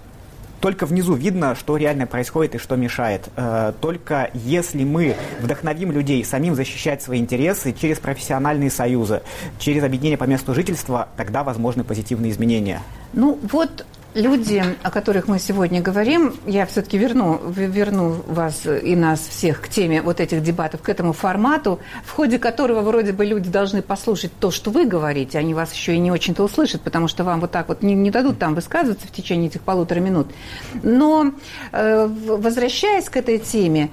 только внизу видно, что реально происходит и что мешает. Э, только если мы вдохновим людей самим защищать свои интересы через профессиональные союзы, через объединение по месту жительства, тогда возможны позитивные изменения. Ну вот люди, о которых мы сегодня говорим, я все-таки верну, верну вас и нас всех к теме вот этих дебатов, к этому формату, в ходе которого вроде бы люди должны послушать то, что вы говорите, они вас еще и не очень-то услышат, потому что вам вот так вот не, не дадут там высказываться в течение этих полутора минут. Но э, возвращаясь к этой теме,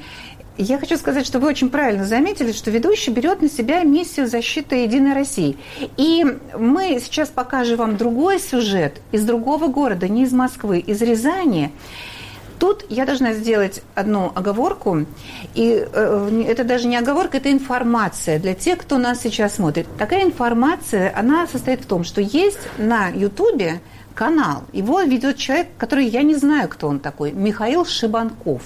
я хочу сказать, что вы очень правильно заметили, что ведущий берет на себя миссию защиты Единой России. И мы сейчас покажем вам другой сюжет из другого города, не из Москвы, из Рязани. Тут я должна сделать одну оговорку, и э, это даже не оговорка, это информация для тех, кто нас сейчас смотрит. Такая информация, она состоит в том, что есть на Ютубе канал. Его ведет человек, который я не знаю, кто он такой, Михаил Шибанков.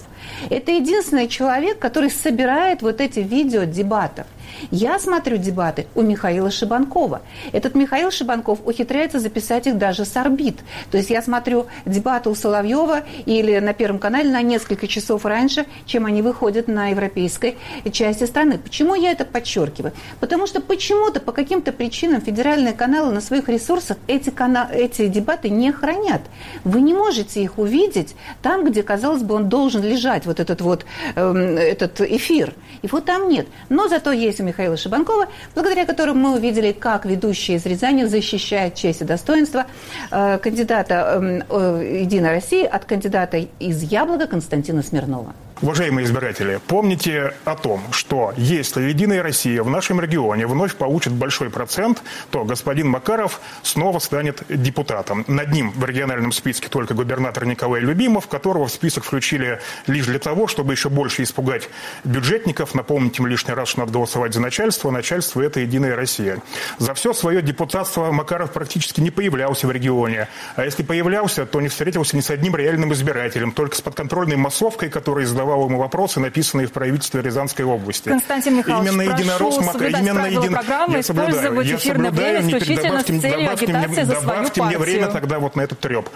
Это единственный человек, который собирает вот эти видео дебатов. Я смотрю дебаты у Михаила Шибанкова. Этот Михаил Шибанков ухитряется записать их даже с орбит. То есть я смотрю дебаты у Соловьева или на Первом канале на несколько часов раньше, чем они выходят на европейской части страны. Почему я это подчеркиваю? Потому что почему-то, по каким-то причинам федеральные каналы на своих ресурсах эти, канал, эти дебаты не хранят. Вы не можете их увидеть там, где, казалось бы, он должен лежать, вот этот вот э, этот эфир. Его там нет. Но зато есть Михаила Шибанкова, благодаря которому мы увидели, как ведущий из Рязани защищает честь и достоинство э, кандидата эм, э, «Единой России» от кандидата из «Яблока» Константина Смирнова. Уважаемые избиратели, помните о том, что если «Единая Россия» в нашем регионе вновь получит большой процент, то господин Макаров снова станет депутатом. Над ним в региональном списке только губернатор Николай Любимов, которого в список включили лишь для того, чтобы еще больше испугать бюджетников, напомнить им лишний раз, что надо голосовать за начальство, начальство – это «Единая Россия». За все свое депутатство Макаров практически не появлялся в регионе. А если появлялся, то не встретился ни с одним реальным избирателем, только с подконтрольной массовкой, которая издавала задавал ему вопросы, написанные в правительстве Рязанской области. Константин Михайлович, именно прошу единорос, именно един... программы, я соблюдаю, я соблюдаю, мне добавьте, мне, добавьте, за добавьте мне время тогда вот на этот треп.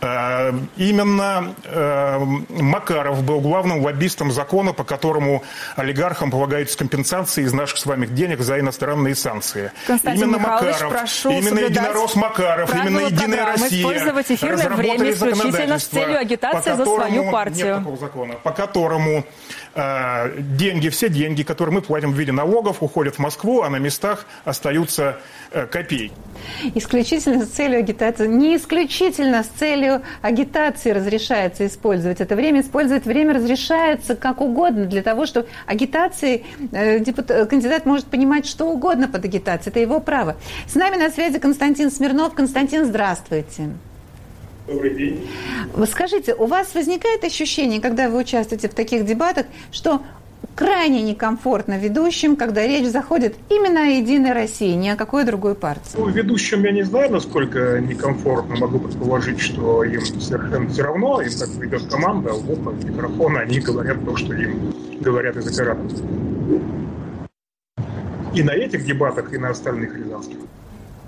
А, именно а, Макаров был главным лоббистом закона, по которому олигархам полагаются компенсации из наших с вами денег за иностранные санкции. Константин именно Михайлович, Макаров, прошу именно единорос Макаров, именно Единая Россия использовать эфирное время исключительно с целью агитации за свою партию. Нет такого закона. Пока которому э, деньги, все деньги, которые мы платим в виде налогов, уходят в Москву, а на местах остаются э, копейки. Исключительно с целью агитации, не исключительно с целью агитации разрешается использовать это время. Использовать время разрешается как угодно для того, чтобы агитации э, депутат, э, кандидат может понимать что угодно под агитацией. Это его право. С нами на связи Константин Смирнов. Константин, здравствуйте. Добрый день. Скажите, у вас возникает ощущение, когда вы участвуете в таких дебатах, что крайне некомфортно ведущим, когда речь заходит именно о «Единой России», ни о какой другой партии? Ну, ведущим я не знаю, насколько некомфортно. Могу предположить, что им совершенно все равно. Им как бы идет команда, вот микрофон, они говорят то, что им говорят из оператора. И на этих дебатах, и на остальных рязанских.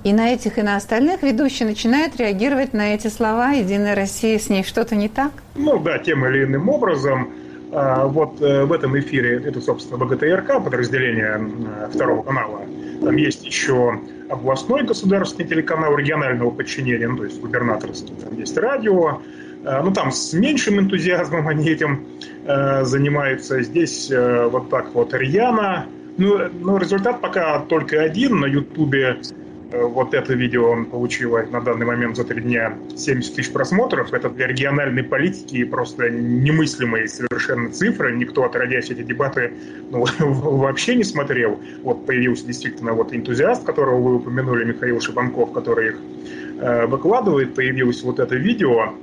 И на этих, и на остальных ведущий начинает реагировать на эти слова «Единая Россия», с ней что-то не так? Ну да, тем или иным образом. А, вот э, в этом эфире, это, собственно, БГТРК, подразделение э, второго канала. Там есть еще областной государственный телеканал регионального подчинения, ну, то есть губернаторский. Там есть радио, э, ну, там с меньшим энтузиазмом они этим занимаются. Здесь вот так вот рьяно. Ну, но результат пока только один. На Ютубе Э, вот это видео получило на данный момент за три дня 70 тысяч просмотров. Это для региональной политики просто немыслимые совершенно цифры. Никто, отродясь эти дебаты, ну, вообще не смотрел. Вот появился действительно вот энтузиаст, которого вы упомянули, Михаил Шибанков, который их э, выкладывает. Появилось вот это видео.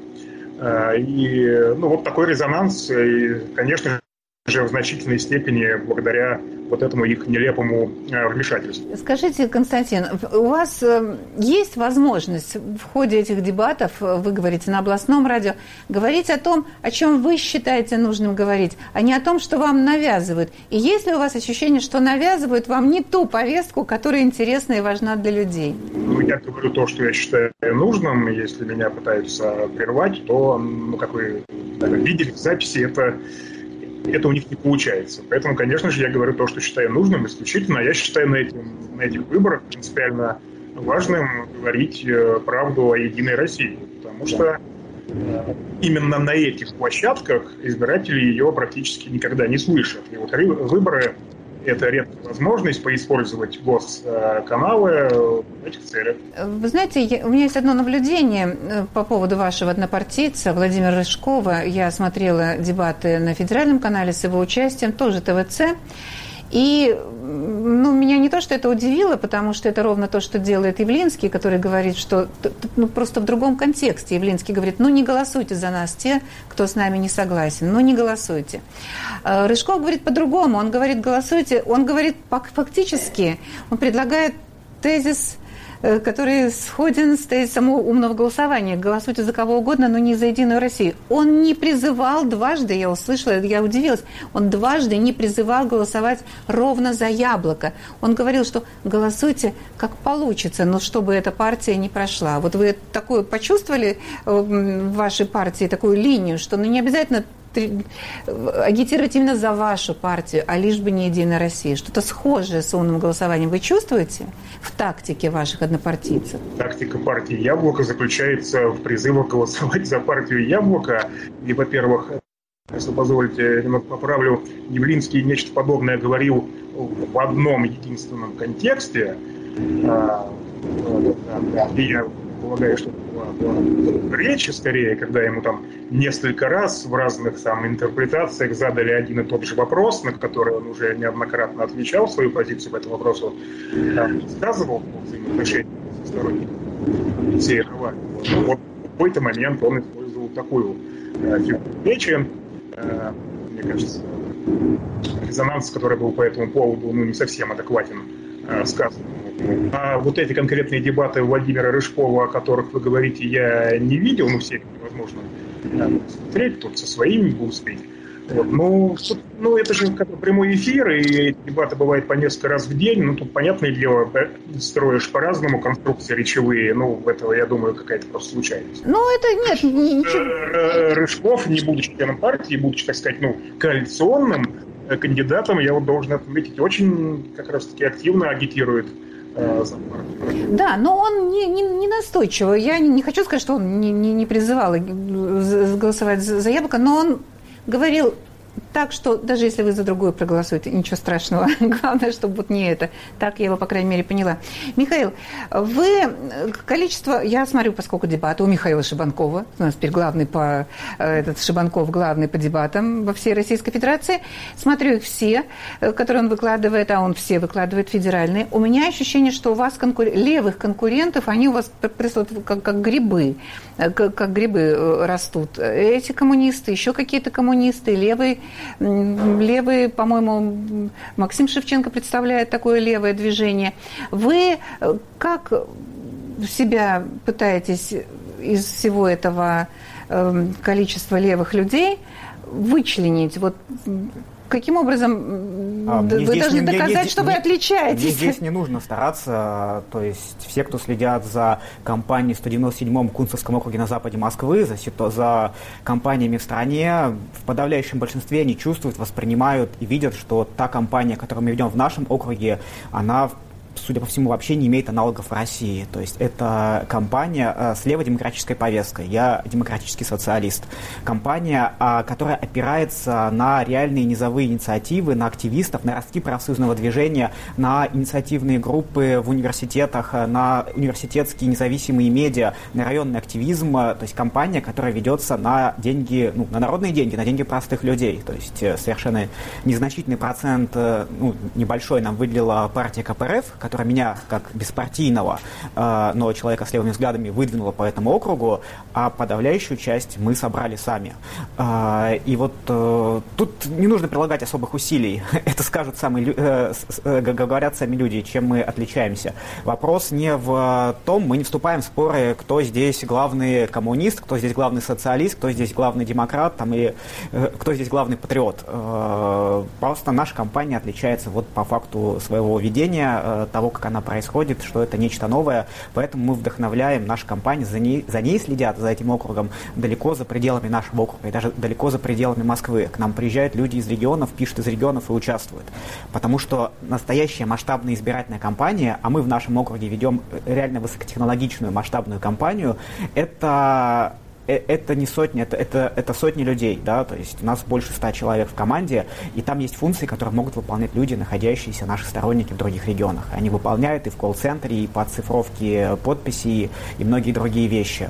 Э, и ну, вот такой резонанс. И, конечно же, в значительной степени благодаря вот этому их нелепому э, вмешательству. Скажите, Константин, у вас э, есть возможность в ходе этих дебатов, э, вы говорите на областном радио, говорить о том, о чем вы считаете нужным говорить, а не о том, что вам навязывают. И есть ли у вас ощущение, что навязывают вам не ту повестку, которая интересна и важна для людей? Ну, я говорю то, что я считаю нужным. Если меня пытаются прервать, то, ну, как вы наверное, видели в записи, это это у них не получается. Поэтому, конечно же, я говорю то, что считаю нужным исключительно. Я считаю на, этим, на этих выборах принципиально важным говорить э, правду о Единой России. Потому что э, именно на этих площадках избиратели ее практически никогда не слышат. И вот выборы это редкая возможность поиспользовать госканалы в этих целях. Вы знаете, у меня есть одно наблюдение э, по поводу вашего однопартийца Владимира Рыжкова. Я смотрела дебаты на федеральном канале с его участием, тоже ТВЦ. И ну, меня не то, что это удивило, потому что это ровно то, что делает Явлинский, который говорит, что ну, просто в другом контексте. Явлинский говорит, ну не голосуйте за нас те, кто с нами не согласен, ну не голосуйте. Э, Рыжков говорит по-другому, он говорит, голосуйте, он говорит фактически, он предлагает тезис который сходен с тезисом умного голосования. Голосуйте за кого угодно, но не за Единую Россию. Он не призывал дважды, я услышала, я удивилась, он дважды не призывал голосовать ровно за яблоко. Он говорил, что голосуйте как получится, но чтобы эта партия не прошла. Вот вы такую почувствовали э, в вашей партии, такую линию, что ну, не обязательно агитировать именно за вашу партию, а лишь бы не Единая Россия. Что-то схожее с умным голосованием вы чувствуете в тактике ваших однопартийцев? Тактика партии «Яблоко» заключается в призывах голосовать за партию «Яблоко». И, во-первых, если позволите, немного поправлю, Явлинский нечто подобное говорил в одном единственном контексте. А, и я полагаю, что речи скорее, когда ему там несколько раз в разных там интерпретациях задали один и тот же вопрос, на который он уже неоднократно отвечал свою позицию по этому вопросу, там, сказывал по взаимоотношениям со сторонниками Алексея Навального. Вот в какой-то момент он использовал такую э, фигуру речи. Э, мне кажется, резонанс, который был по этому поводу, ну, не совсем адекватен э, сказанному а вот эти конкретные дебаты Владимира Рыжкова, о которых вы говорите, я не видел, ну, все невозможно смотреть, тут со своими бы успеть. Вот. Ну, ну, это же как прямой эфир, и дебаты бывают по несколько раз в день. Ну, тут, понятное дело, строишь по-разному конструкции речевые. Ну, этого, я думаю, какая-то просто случайность. Ну, это нет, ничего. Э, Рыжков, не будучи членом партии, будучи, так сказать, ну, коалиционным э, кандидатом, я вот должен отметить, очень как раз-таки активно агитирует да, но он не, не, не настойчиво. Я не, не хочу сказать, что он не, не, не призывал голосовать за, за яблоко, но он говорил Так что даже если вы за другую проголосуете, ничего страшного. Главное, чтобы вот не это. Так я его, по крайней мере, поняла. Михаил, вы количество... Я смотрю, поскольку дебаты у Михаила Шибанкова, у нас теперь главный по... Э, этот Шибанков главный по дебатам во всей Российской Федерации. Смотрю их все, э, которые он выкладывает, а он все выкладывает федеральные. У меня ощущение, что у вас конкур... левых конкурентов, они у вас присутствуют как, как грибы, э, как, как грибы растут. Эти коммунисты, еще какие-то коммунисты, левые левый, по-моему, Максим Шевченко представляет такое левое движение. Вы э, как себя пытаетесь из всего этого эм, количества левых людей вычленить? Вот Каким образом а, вы должны не, доказать, мне, что вы отличаетесь? Мне здесь не нужно стараться. То есть все, кто следят за компанией в 197-м Кунцевском округе на западе Москвы, за, за компаниями в стране, в подавляющем большинстве они чувствуют, воспринимают и видят, что та компания, которую мы ведем в нашем округе, она судя по всему, вообще не имеет аналогов в России. То есть это компания э, с левой демократической повесткой. Я демократический социалист. Компания, э, которая опирается на реальные низовые инициативы, на активистов, на ростки профсоюзного движения, на инициативные группы в университетах, э, на университетские независимые медиа, на районный активизм. То есть компания, которая ведется на деньги, ну, на народные деньги, на деньги простых людей. То есть совершенно незначительный процент, ну, небольшой нам выделила партия КПРФ, которая меня как беспартийного, э, но человека с левыми взглядами выдвинула по этому округу, а подавляющую часть мы собрали сами. Э, и вот э, тут не нужно прилагать особых усилий. Это скажут сами, э, э, говорят сами люди, чем мы отличаемся. Вопрос не в том, мы не вступаем в споры, кто здесь главный коммунист, кто здесь главный социалист, кто здесь главный демократ, там, или э, кто здесь главный патриот. Э, просто наша компания отличается вот по факту своего ведения того, как она происходит, что это нечто новое. Поэтому мы вдохновляем нашу компанию, за ней, за ней следят, за этим округом, далеко за пределами нашего округа и даже далеко за пределами Москвы. К нам приезжают люди из регионов, пишут из регионов и участвуют. Потому что настоящая масштабная избирательная кампания, а мы в нашем округе ведем реально высокотехнологичную масштабную кампанию, это это не сотни, это, это, это сотни людей, да, то есть у нас больше ста человек в команде, и там есть функции, которые могут выполнять люди, находящиеся, наши сторонники в других регионах. Они выполняют и в колл-центре, и по оцифровке подписей, и многие другие вещи.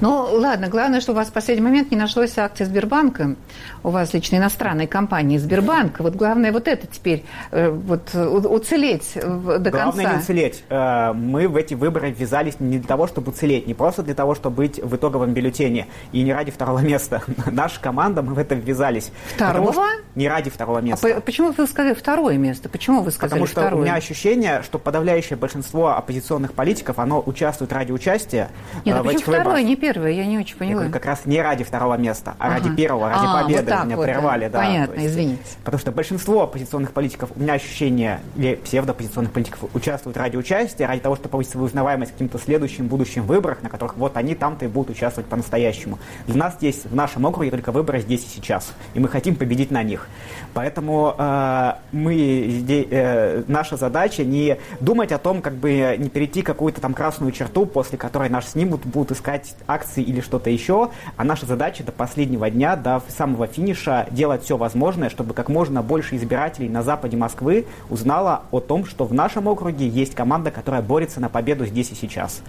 Ну, ладно, главное, что у вас в последний момент не нашлось акции Сбербанка. У вас лично иностранной компании Сбербанк. Вот главное вот это теперь э, вот уцелеть до главное конца. Главное не уцелеть. Э, мы в эти выборы ввязались не для того, чтобы уцелеть, не просто для того, чтобы быть в итоговом бюллетене и не ради второго места. Наша команда, мы в это ввязались. Второго? Не ради второго а места. А почему вы сказали второе место? Почему вы сказали Потому что второе? у меня ощущение, что подавляющее большинство оппозиционных политиков, оно участвует ради участия Нет, э, а этих второе, выборах. не первое, я не очень поняла. Я как раз не ради второго места, а ага. ради первого, ради а, победы. Вот меня вот, прервали, да. Понятно, есть, извините. Потому что большинство оппозиционных политиков, у меня ощущение, или псевдооппозиционных политиков, участвуют ради участия, ради того, чтобы повысить свою узнаваемость каким-то следующим будущим выборах, на которых вот они там-то и будут участвовать по-настоящему. Для нас здесь, в нашем округе, только выборы здесь и сейчас. И мы хотим победить на них. Поэтому э, мы здесь, э, наша задача не думать о том, как бы не перейти какую-то там красную черту, после которой наш снимут, будут искать акции или что-то еще, а наша задача до последнего дня, до самого финиша делать все возможное, чтобы как можно больше избирателей на западе Москвы узнала о том, что в нашем округе есть команда, которая борется на победу здесь и сейчас.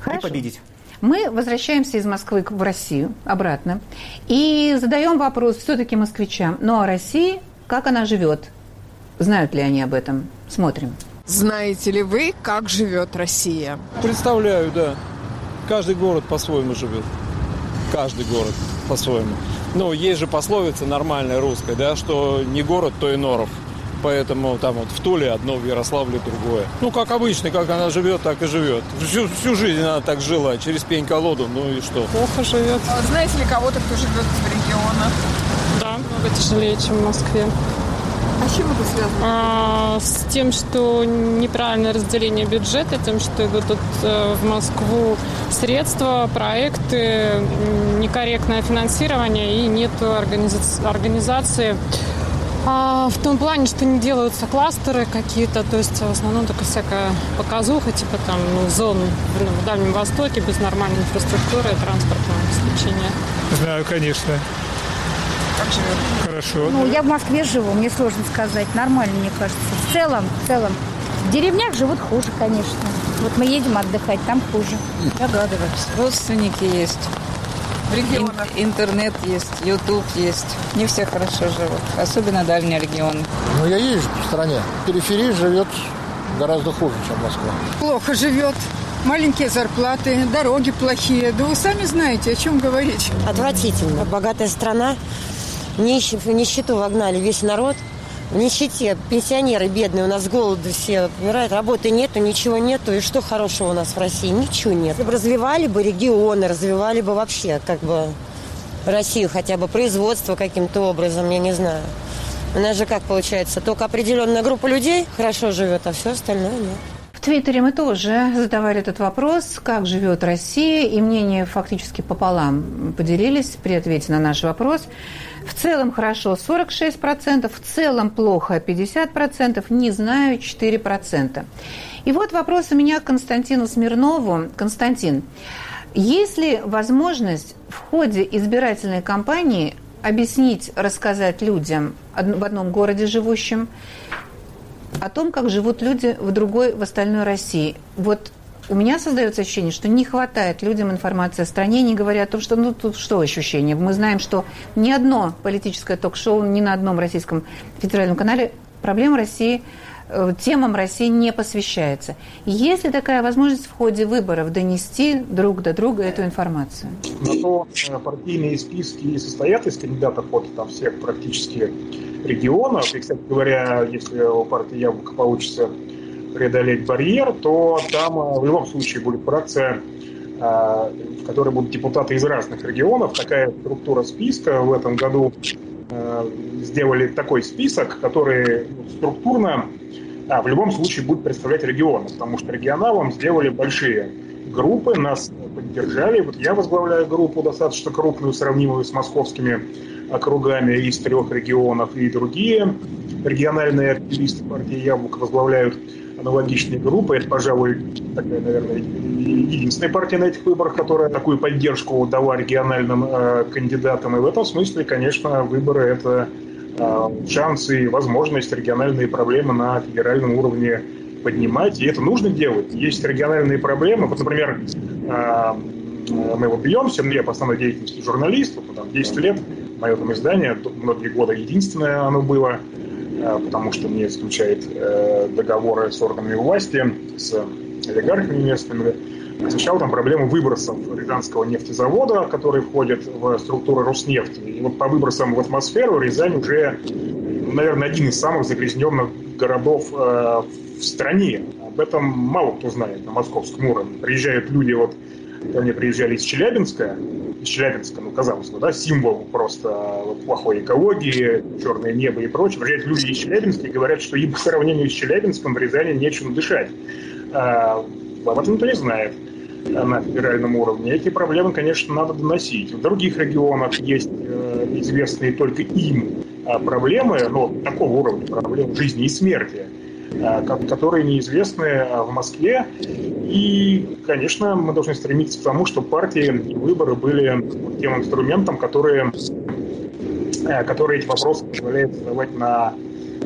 Хорошо. И победить. Мы возвращаемся из Москвы в Россию обратно и задаем вопрос все-таки москвичам. Ну а России, как она живет? Знают ли они об этом? Смотрим. Знаете ли вы, как живет Россия? Представляю, да. Каждый город по-своему живет. Каждый город по-своему. Ну, есть же пословица нормальная русская, да, что не город, то и норов. Поэтому там вот в Туле одно, в Ярославле другое. Ну, как обычно, как она живет, так и живет. Всю, всю жизнь она так жила, через пень-колоду, ну и что? Плохо живет. А знаете ли кого-то, кто живет в регионах? Да, много тяжелее, чем в Москве. А с чем это связано? А, с тем, что неправильное разделение бюджета, тем, что идут тут, э, в Москву средства, проекты, некорректное финансирование и нет организации, организации а, в том плане, что не делаются кластеры какие-то, то есть в основном только всякая показуха, типа там ну, зон ну, в Дальнем Востоке без нормальной инфраструктуры и транспортного обеспечения. Знаю, конечно. Как живет? Хорошо. Ну, я в Москве живу, мне сложно сказать. Нормально, мне кажется. В целом, в целом. В деревнях живут хуже, конечно. Вот мы едем отдыхать, там хуже. Догадываюсь. Родственники есть. В регионах. Ин- интернет есть, YouTube есть. Не все хорошо живут. Особенно дальние регионы. Ну, я езжу по стране. Периферия живет гораздо хуже, чем Москва. Плохо живет. Маленькие зарплаты, дороги плохие. Да вы сами знаете, о чем говорить. Отвратительно. Богатая страна. Нищ... В нищету вогнали весь народ. В нищете пенсионеры бедные, у нас с голоду все умирают, работы нету, ничего нету. И что хорошего у нас в России? Ничего нет. Если бы развивали бы регионы, развивали бы вообще как бы Россию, хотя бы производство каким-то образом, я не знаю. У нас же как получается, только определенная группа людей хорошо живет, а все остальное нет. В Твиттере мы тоже задавали этот вопрос, как живет Россия, и мнения фактически пополам поделились при ответе на наш вопрос. В целом хорошо 46%, в целом плохо 50%, не знаю 4%. И вот вопрос у меня к Константину Смирнову. Константин, есть ли возможность в ходе избирательной кампании объяснить, рассказать людям в одном городе живущим о том, как живут люди в другой, в остальной России? Вот у меня создается ощущение, что не хватает людям информации о стране, не говоря о том, что, ну, тут что ощущение? Мы знаем, что ни одно политическое ток-шоу ни на одном российском федеральном канале проблемы России э, темам России не посвящается. Есть ли такая возможность в ходе выборов донести друг до друга эту информацию? На то э, партийные списки состоят из кандидатов от там, всех практически регионов. И, кстати говоря, если у партии Яблоко получится преодолеть барьер, то там э, в любом случае будет фракция, э, в которой будут депутаты из разных регионов. Такая структура списка в этом году э, сделали такой список, который структурно а, в любом случае будет представлять регионы, потому что регионалам сделали большие группы, нас поддержали. Вот я возглавляю группу достаточно крупную, сравнимую с московскими округами из трех регионов, и другие региональные активисты партии «Яблоко» возглавляют аналогичные группы. Это, пожалуй, такая, наверное, единственная партия на этих выборах, которая такую поддержку дала региональным э, кандидатам. И в этом смысле, конечно, выборы – это э, шанс и возможность региональные проблемы на федеральном уровне поднимать. И это нужно делать. Есть региональные проблемы. Вот, например, э, мы вот бьемся, ну, я по основной деятельности журналист, вот, там, 10 лет, мое там издание, многие годы единственное оно было – потому что не исключает э, договоры с органами власти, с олигархами местными, освещал там проблему выбросов Рязанского нефтезавода, который входит в структуру Роснефти. И вот по выбросам в атмосферу Рязань уже, ну, наверное, один из самых загрязненных городов э, в стране. Об этом мало кто знает на московском уровне. Приезжают люди, вот ко мне приезжали из Челябинска, из Челябинска, ну, казалось бы, да, символ просто вот, плохой экологии, черное небо и прочее. Приезжают люди из Челябинска и говорят, что им по сравнению с Челябинском в Рязани нечем дышать. А, об этом никто не знает на федеральном уровне. Эти проблемы, конечно, надо доносить. В других регионах есть э, известные только им а, проблемы, но такого уровня проблем жизни и смерти, э, которые неизвестны а, в Москве. И, конечно, мы должны стремиться к тому, чтобы партии и выборы были тем инструментом, которые, э, которые эти вопросы позволяют задавать на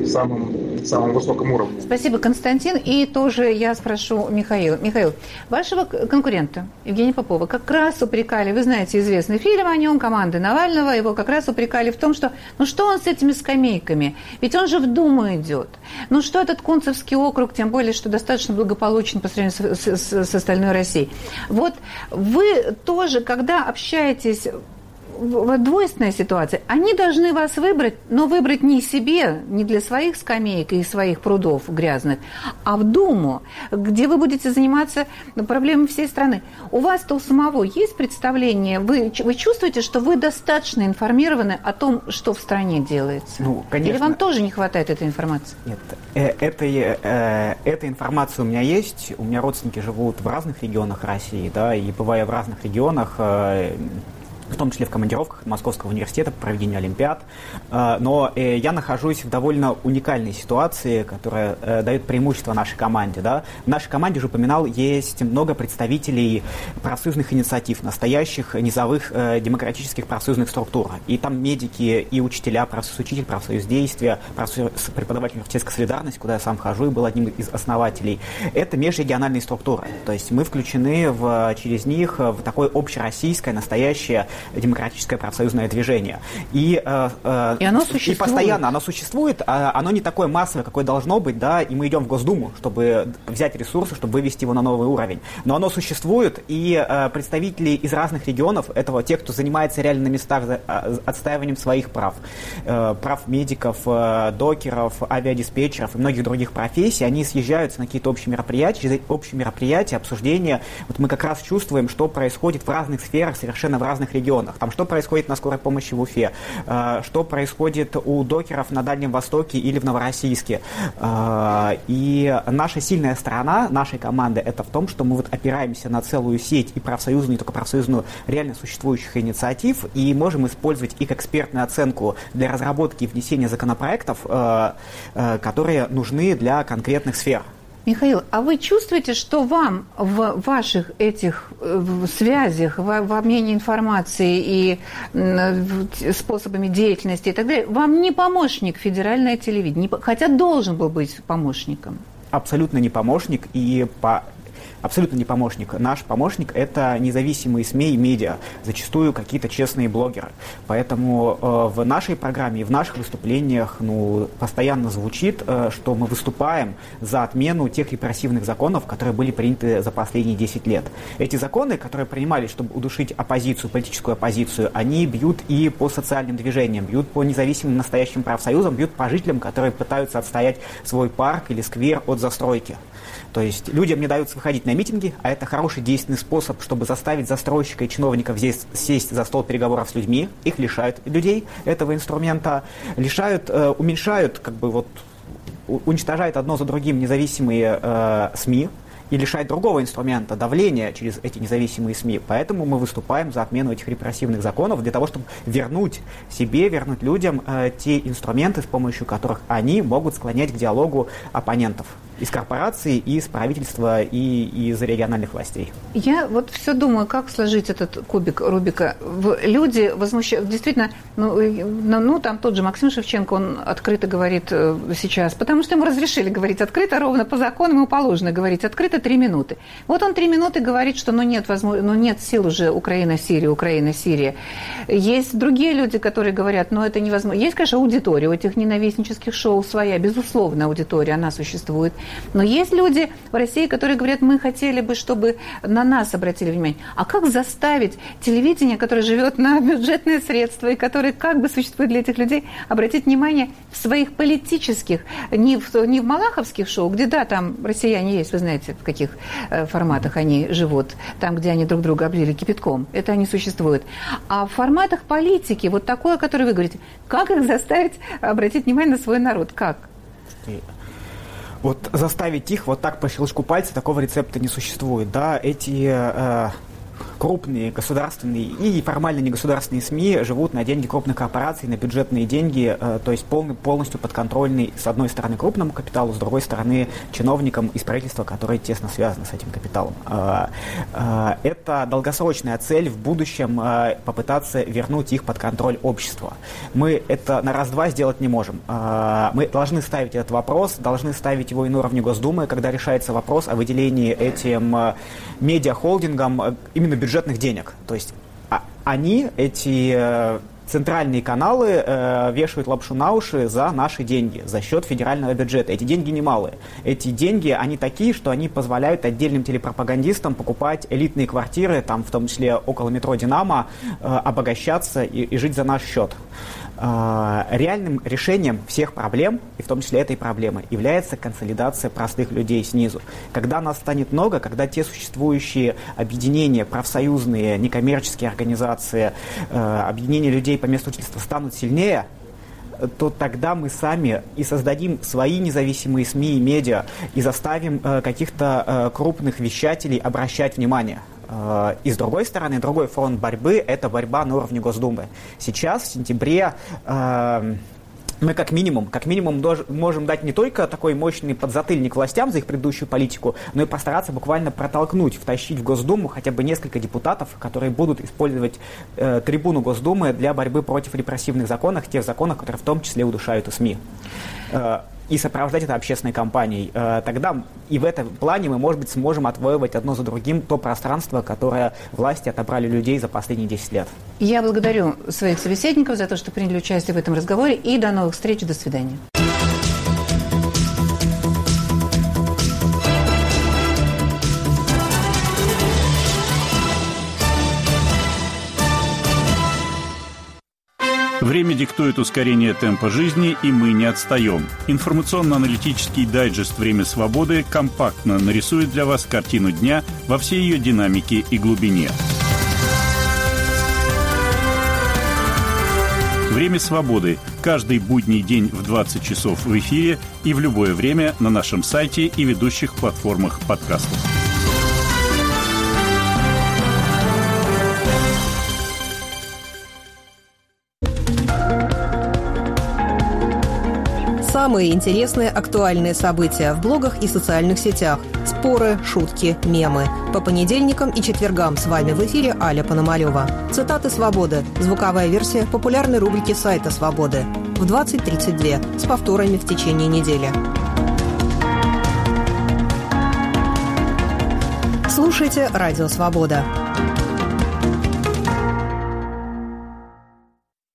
самом, самом высоком уровне. Спасибо, Константин. И тоже я спрошу Михаила. Михаил, вашего конкурента Евгения Попова как раз упрекали, вы знаете известный фильм о нем, команды Навального, его как раз упрекали в том, что ну что он с этими скамейками? Ведь он же в Думу идет. Ну что этот Кунцевский округ, тем более, что достаточно благополучен по сравнению с, с, с остальной Россией. Вот вы тоже, когда общаетесь двойственная ситуация. Они должны вас выбрать, но выбрать не себе, не для своих скамеек и своих прудов грязных, а в Думу, где вы будете заниматься проблемами всей страны. У вас-то у самого есть представление, вы, вы чувствуете, что вы достаточно информированы о том, что в стране делается? Ну, конечно. Или вам тоже не хватает этой информации? Нет, э, этой, э, эта информация у меня есть. У меня родственники живут в разных регионах России, да, и бывая в разных регионах, э, в том числе в командировках Московского университета по проведению Олимпиад. Э, но э, я нахожусь в довольно уникальной ситуации, которая э, дает преимущество нашей команде. Да? В нашей команде, уже упоминал, есть много представителей профсоюзных инициатив, настоящих низовых демократических профсоюзных структур. И там медики и учителя, профсоюз учитель, профсоюз действия, профсоюз преподаватель университетской солидарности, куда я сам хожу и был одним из основателей. Это межрегиональные структуры. То есть мы включены в, через них в такое общероссийское, настоящее демократическое профсоюзное движение. И, э, э, и оно существует. И постоянно оно существует, а оно не такое массовое, какое должно быть, да, и мы идем в Госдуму, чтобы взять ресурсы, чтобы вывести его на новый уровень. Но оно существует, и э, представители из разных регионов, этого те, кто занимается реально на местах за, э, отстаиванием своих прав, э, прав медиков, э, докеров, авиадиспетчеров и многих других профессий, они съезжаются на какие-то общие мероприятия, общие мероприятия, обсуждения. Вот мы как раз чувствуем, что происходит в разных сферах, совершенно в разных регионах. Там что происходит на скорой помощи в Уфе, э, что происходит у докеров на Дальнем Востоке или в Новороссийске. Э, и наша сильная сторона нашей команды это в том, что мы вот опираемся на целую сеть и профсоюзную, не только профсоюзную, реально существующих инициатив, и можем использовать их экспертную оценку для разработки и внесения законопроектов, э, которые нужны для конкретных сфер. Михаил, а вы чувствуете, что вам в ваших этих э, связях, в, обмене информацией и э, способами деятельности и так далее, вам не помощник федеральное телевидение, хотя должен был быть помощником? Абсолютно не помощник, и по абсолютно не помощник. Наш помощник – это независимые СМИ и медиа, зачастую какие-то честные блогеры. Поэтому э, в нашей программе и в наших выступлениях ну, постоянно звучит, э, что мы выступаем за отмену тех репрессивных законов, которые были приняты за последние 10 лет. Эти законы, которые принимались, чтобы удушить оппозицию, политическую оппозицию, они бьют и по социальным движениям, бьют по независимым настоящим профсоюзам, бьют по жителям, которые пытаются отстоять свой парк или сквер от застройки. То есть людям не даются выходить на митинги, а это хороший действенный способ, чтобы заставить застройщика и чиновников здесь сесть за стол переговоров с людьми. Их лишают людей этого инструмента, лишают, э, уменьшают, как бы вот уничтожают одно за другим независимые э, СМИ, и лишает другого инструмента давления через эти независимые СМИ. Поэтому мы выступаем за отмену этих репрессивных законов для того, чтобы вернуть себе, вернуть людям э, те инструменты, с помощью которых они могут склонять к диалогу оппонентов из корпораций, из правительства и из региональных властей. Я вот все думаю, как сложить этот кубик Рубика. Люди возмущаются, действительно, ну, ну, ну там тот же Максим Шевченко, он открыто говорит э, сейчас, потому что ему разрешили говорить открыто, ровно по закону ему положено говорить открыто три минуты. Вот он три минуты говорит, что ну нет, возможно, ну нет сил уже Украина-Сирия, Украина-Сирия. Есть другие люди, которые говорят, ну это невозможно. Есть, конечно, аудитория у этих ненавистнических шоу своя, безусловно, аудитория, она существует. Но есть люди в России, которые говорят, мы хотели бы, чтобы на нас обратили внимание. А как заставить телевидение, которое живет на бюджетные средства и которое как бы существует для этих людей, обратить внимание в своих политических, не в, не в малаховских шоу, где, да, там россияне есть, вы знаете, в каких э, форматах они живут, там, где они друг друга облили кипятком, это они существуют. А в форматах политики, вот такое, о которое вы говорите, как их заставить обратить внимание на свой народ? Как? Вот заставить их вот так по щелчку пальца такого рецепта не существует. Да, эти э, крупные государственные и формально негосударственные СМИ живут на деньги крупных корпораций, на бюджетные деньги, э, то есть полный, полностью подконтрольный, с одной стороны, крупному капиталу, с другой стороны, чиновникам из правительства, которые тесно связаны с этим капиталом. Э, э, это долгосрочная цель в будущем попытаться вернуть их под контроль общества. Мы это на раз-два сделать не можем. Мы должны ставить этот вопрос, должны ставить его и на уровне Госдумы, когда решается вопрос о выделении этим медиахолдингам именно бюджетных денег. То есть а, они, эти э, центральные каналы э, вешают лапшу на уши за наши деньги, за счет федерального бюджета. Эти деньги немалые. Эти деньги, они такие, что они позволяют отдельным телепропагандистам покупать элитные квартиры, там в том числе около метро «Динамо», э, обогащаться и, и жить за наш счет. А, реальным решением всех проблем, и в том числе этой проблемы, является консолидация простых людей снизу. Когда нас станет много, когда те существующие объединения, профсоюзные, некоммерческие организации, э, объединения людей по месту жительства станут сильнее, то тогда мы сами и создадим свои независимые СМИ и медиа, и заставим э, каких-то э, крупных вещателей обращать внимание и с другой стороны, другой фронт борьбы – это борьба на уровне Госдумы. Сейчас, в сентябре, э, мы как минимум, как минимум можем дать не только такой мощный подзатыльник властям за их предыдущую политику, но и постараться буквально протолкнуть, втащить в Госдуму хотя бы несколько депутатов, которые будут использовать э, трибуну Госдумы для борьбы против репрессивных законов, тех законов, которые в том числе удушают и СМИ. Э, и сопровождать это общественной кампанией. Э, тогда и в этом плане мы, может быть, сможем отвоевывать одно за другим то пространство, которое власти отобрали людей за последние 10 лет. Я благодарю своих собеседников за то, что приняли участие в этом разговоре. И до новых встреч. До свидания. Время диктует ускорение темпа жизни, и мы не отстаем. Информационно-аналитический дайджест «Время свободы» компактно нарисует для вас картину дня во всей ее динамике и глубине. «Время свободы» каждый будний день в 20 часов в эфире и в любое время на нашем сайте и ведущих платформах подкастов. Самые интересные актуальные события в блогах и социальных сетях. Споры, шутки, мемы. По понедельникам и четвергам с вами в эфире Аля Пономарева. Цитаты «Свободы» – звуковая версия популярной рубрики сайта «Свободы» в 20.32 с повторами в течение недели. Слушайте «Радио Свобода».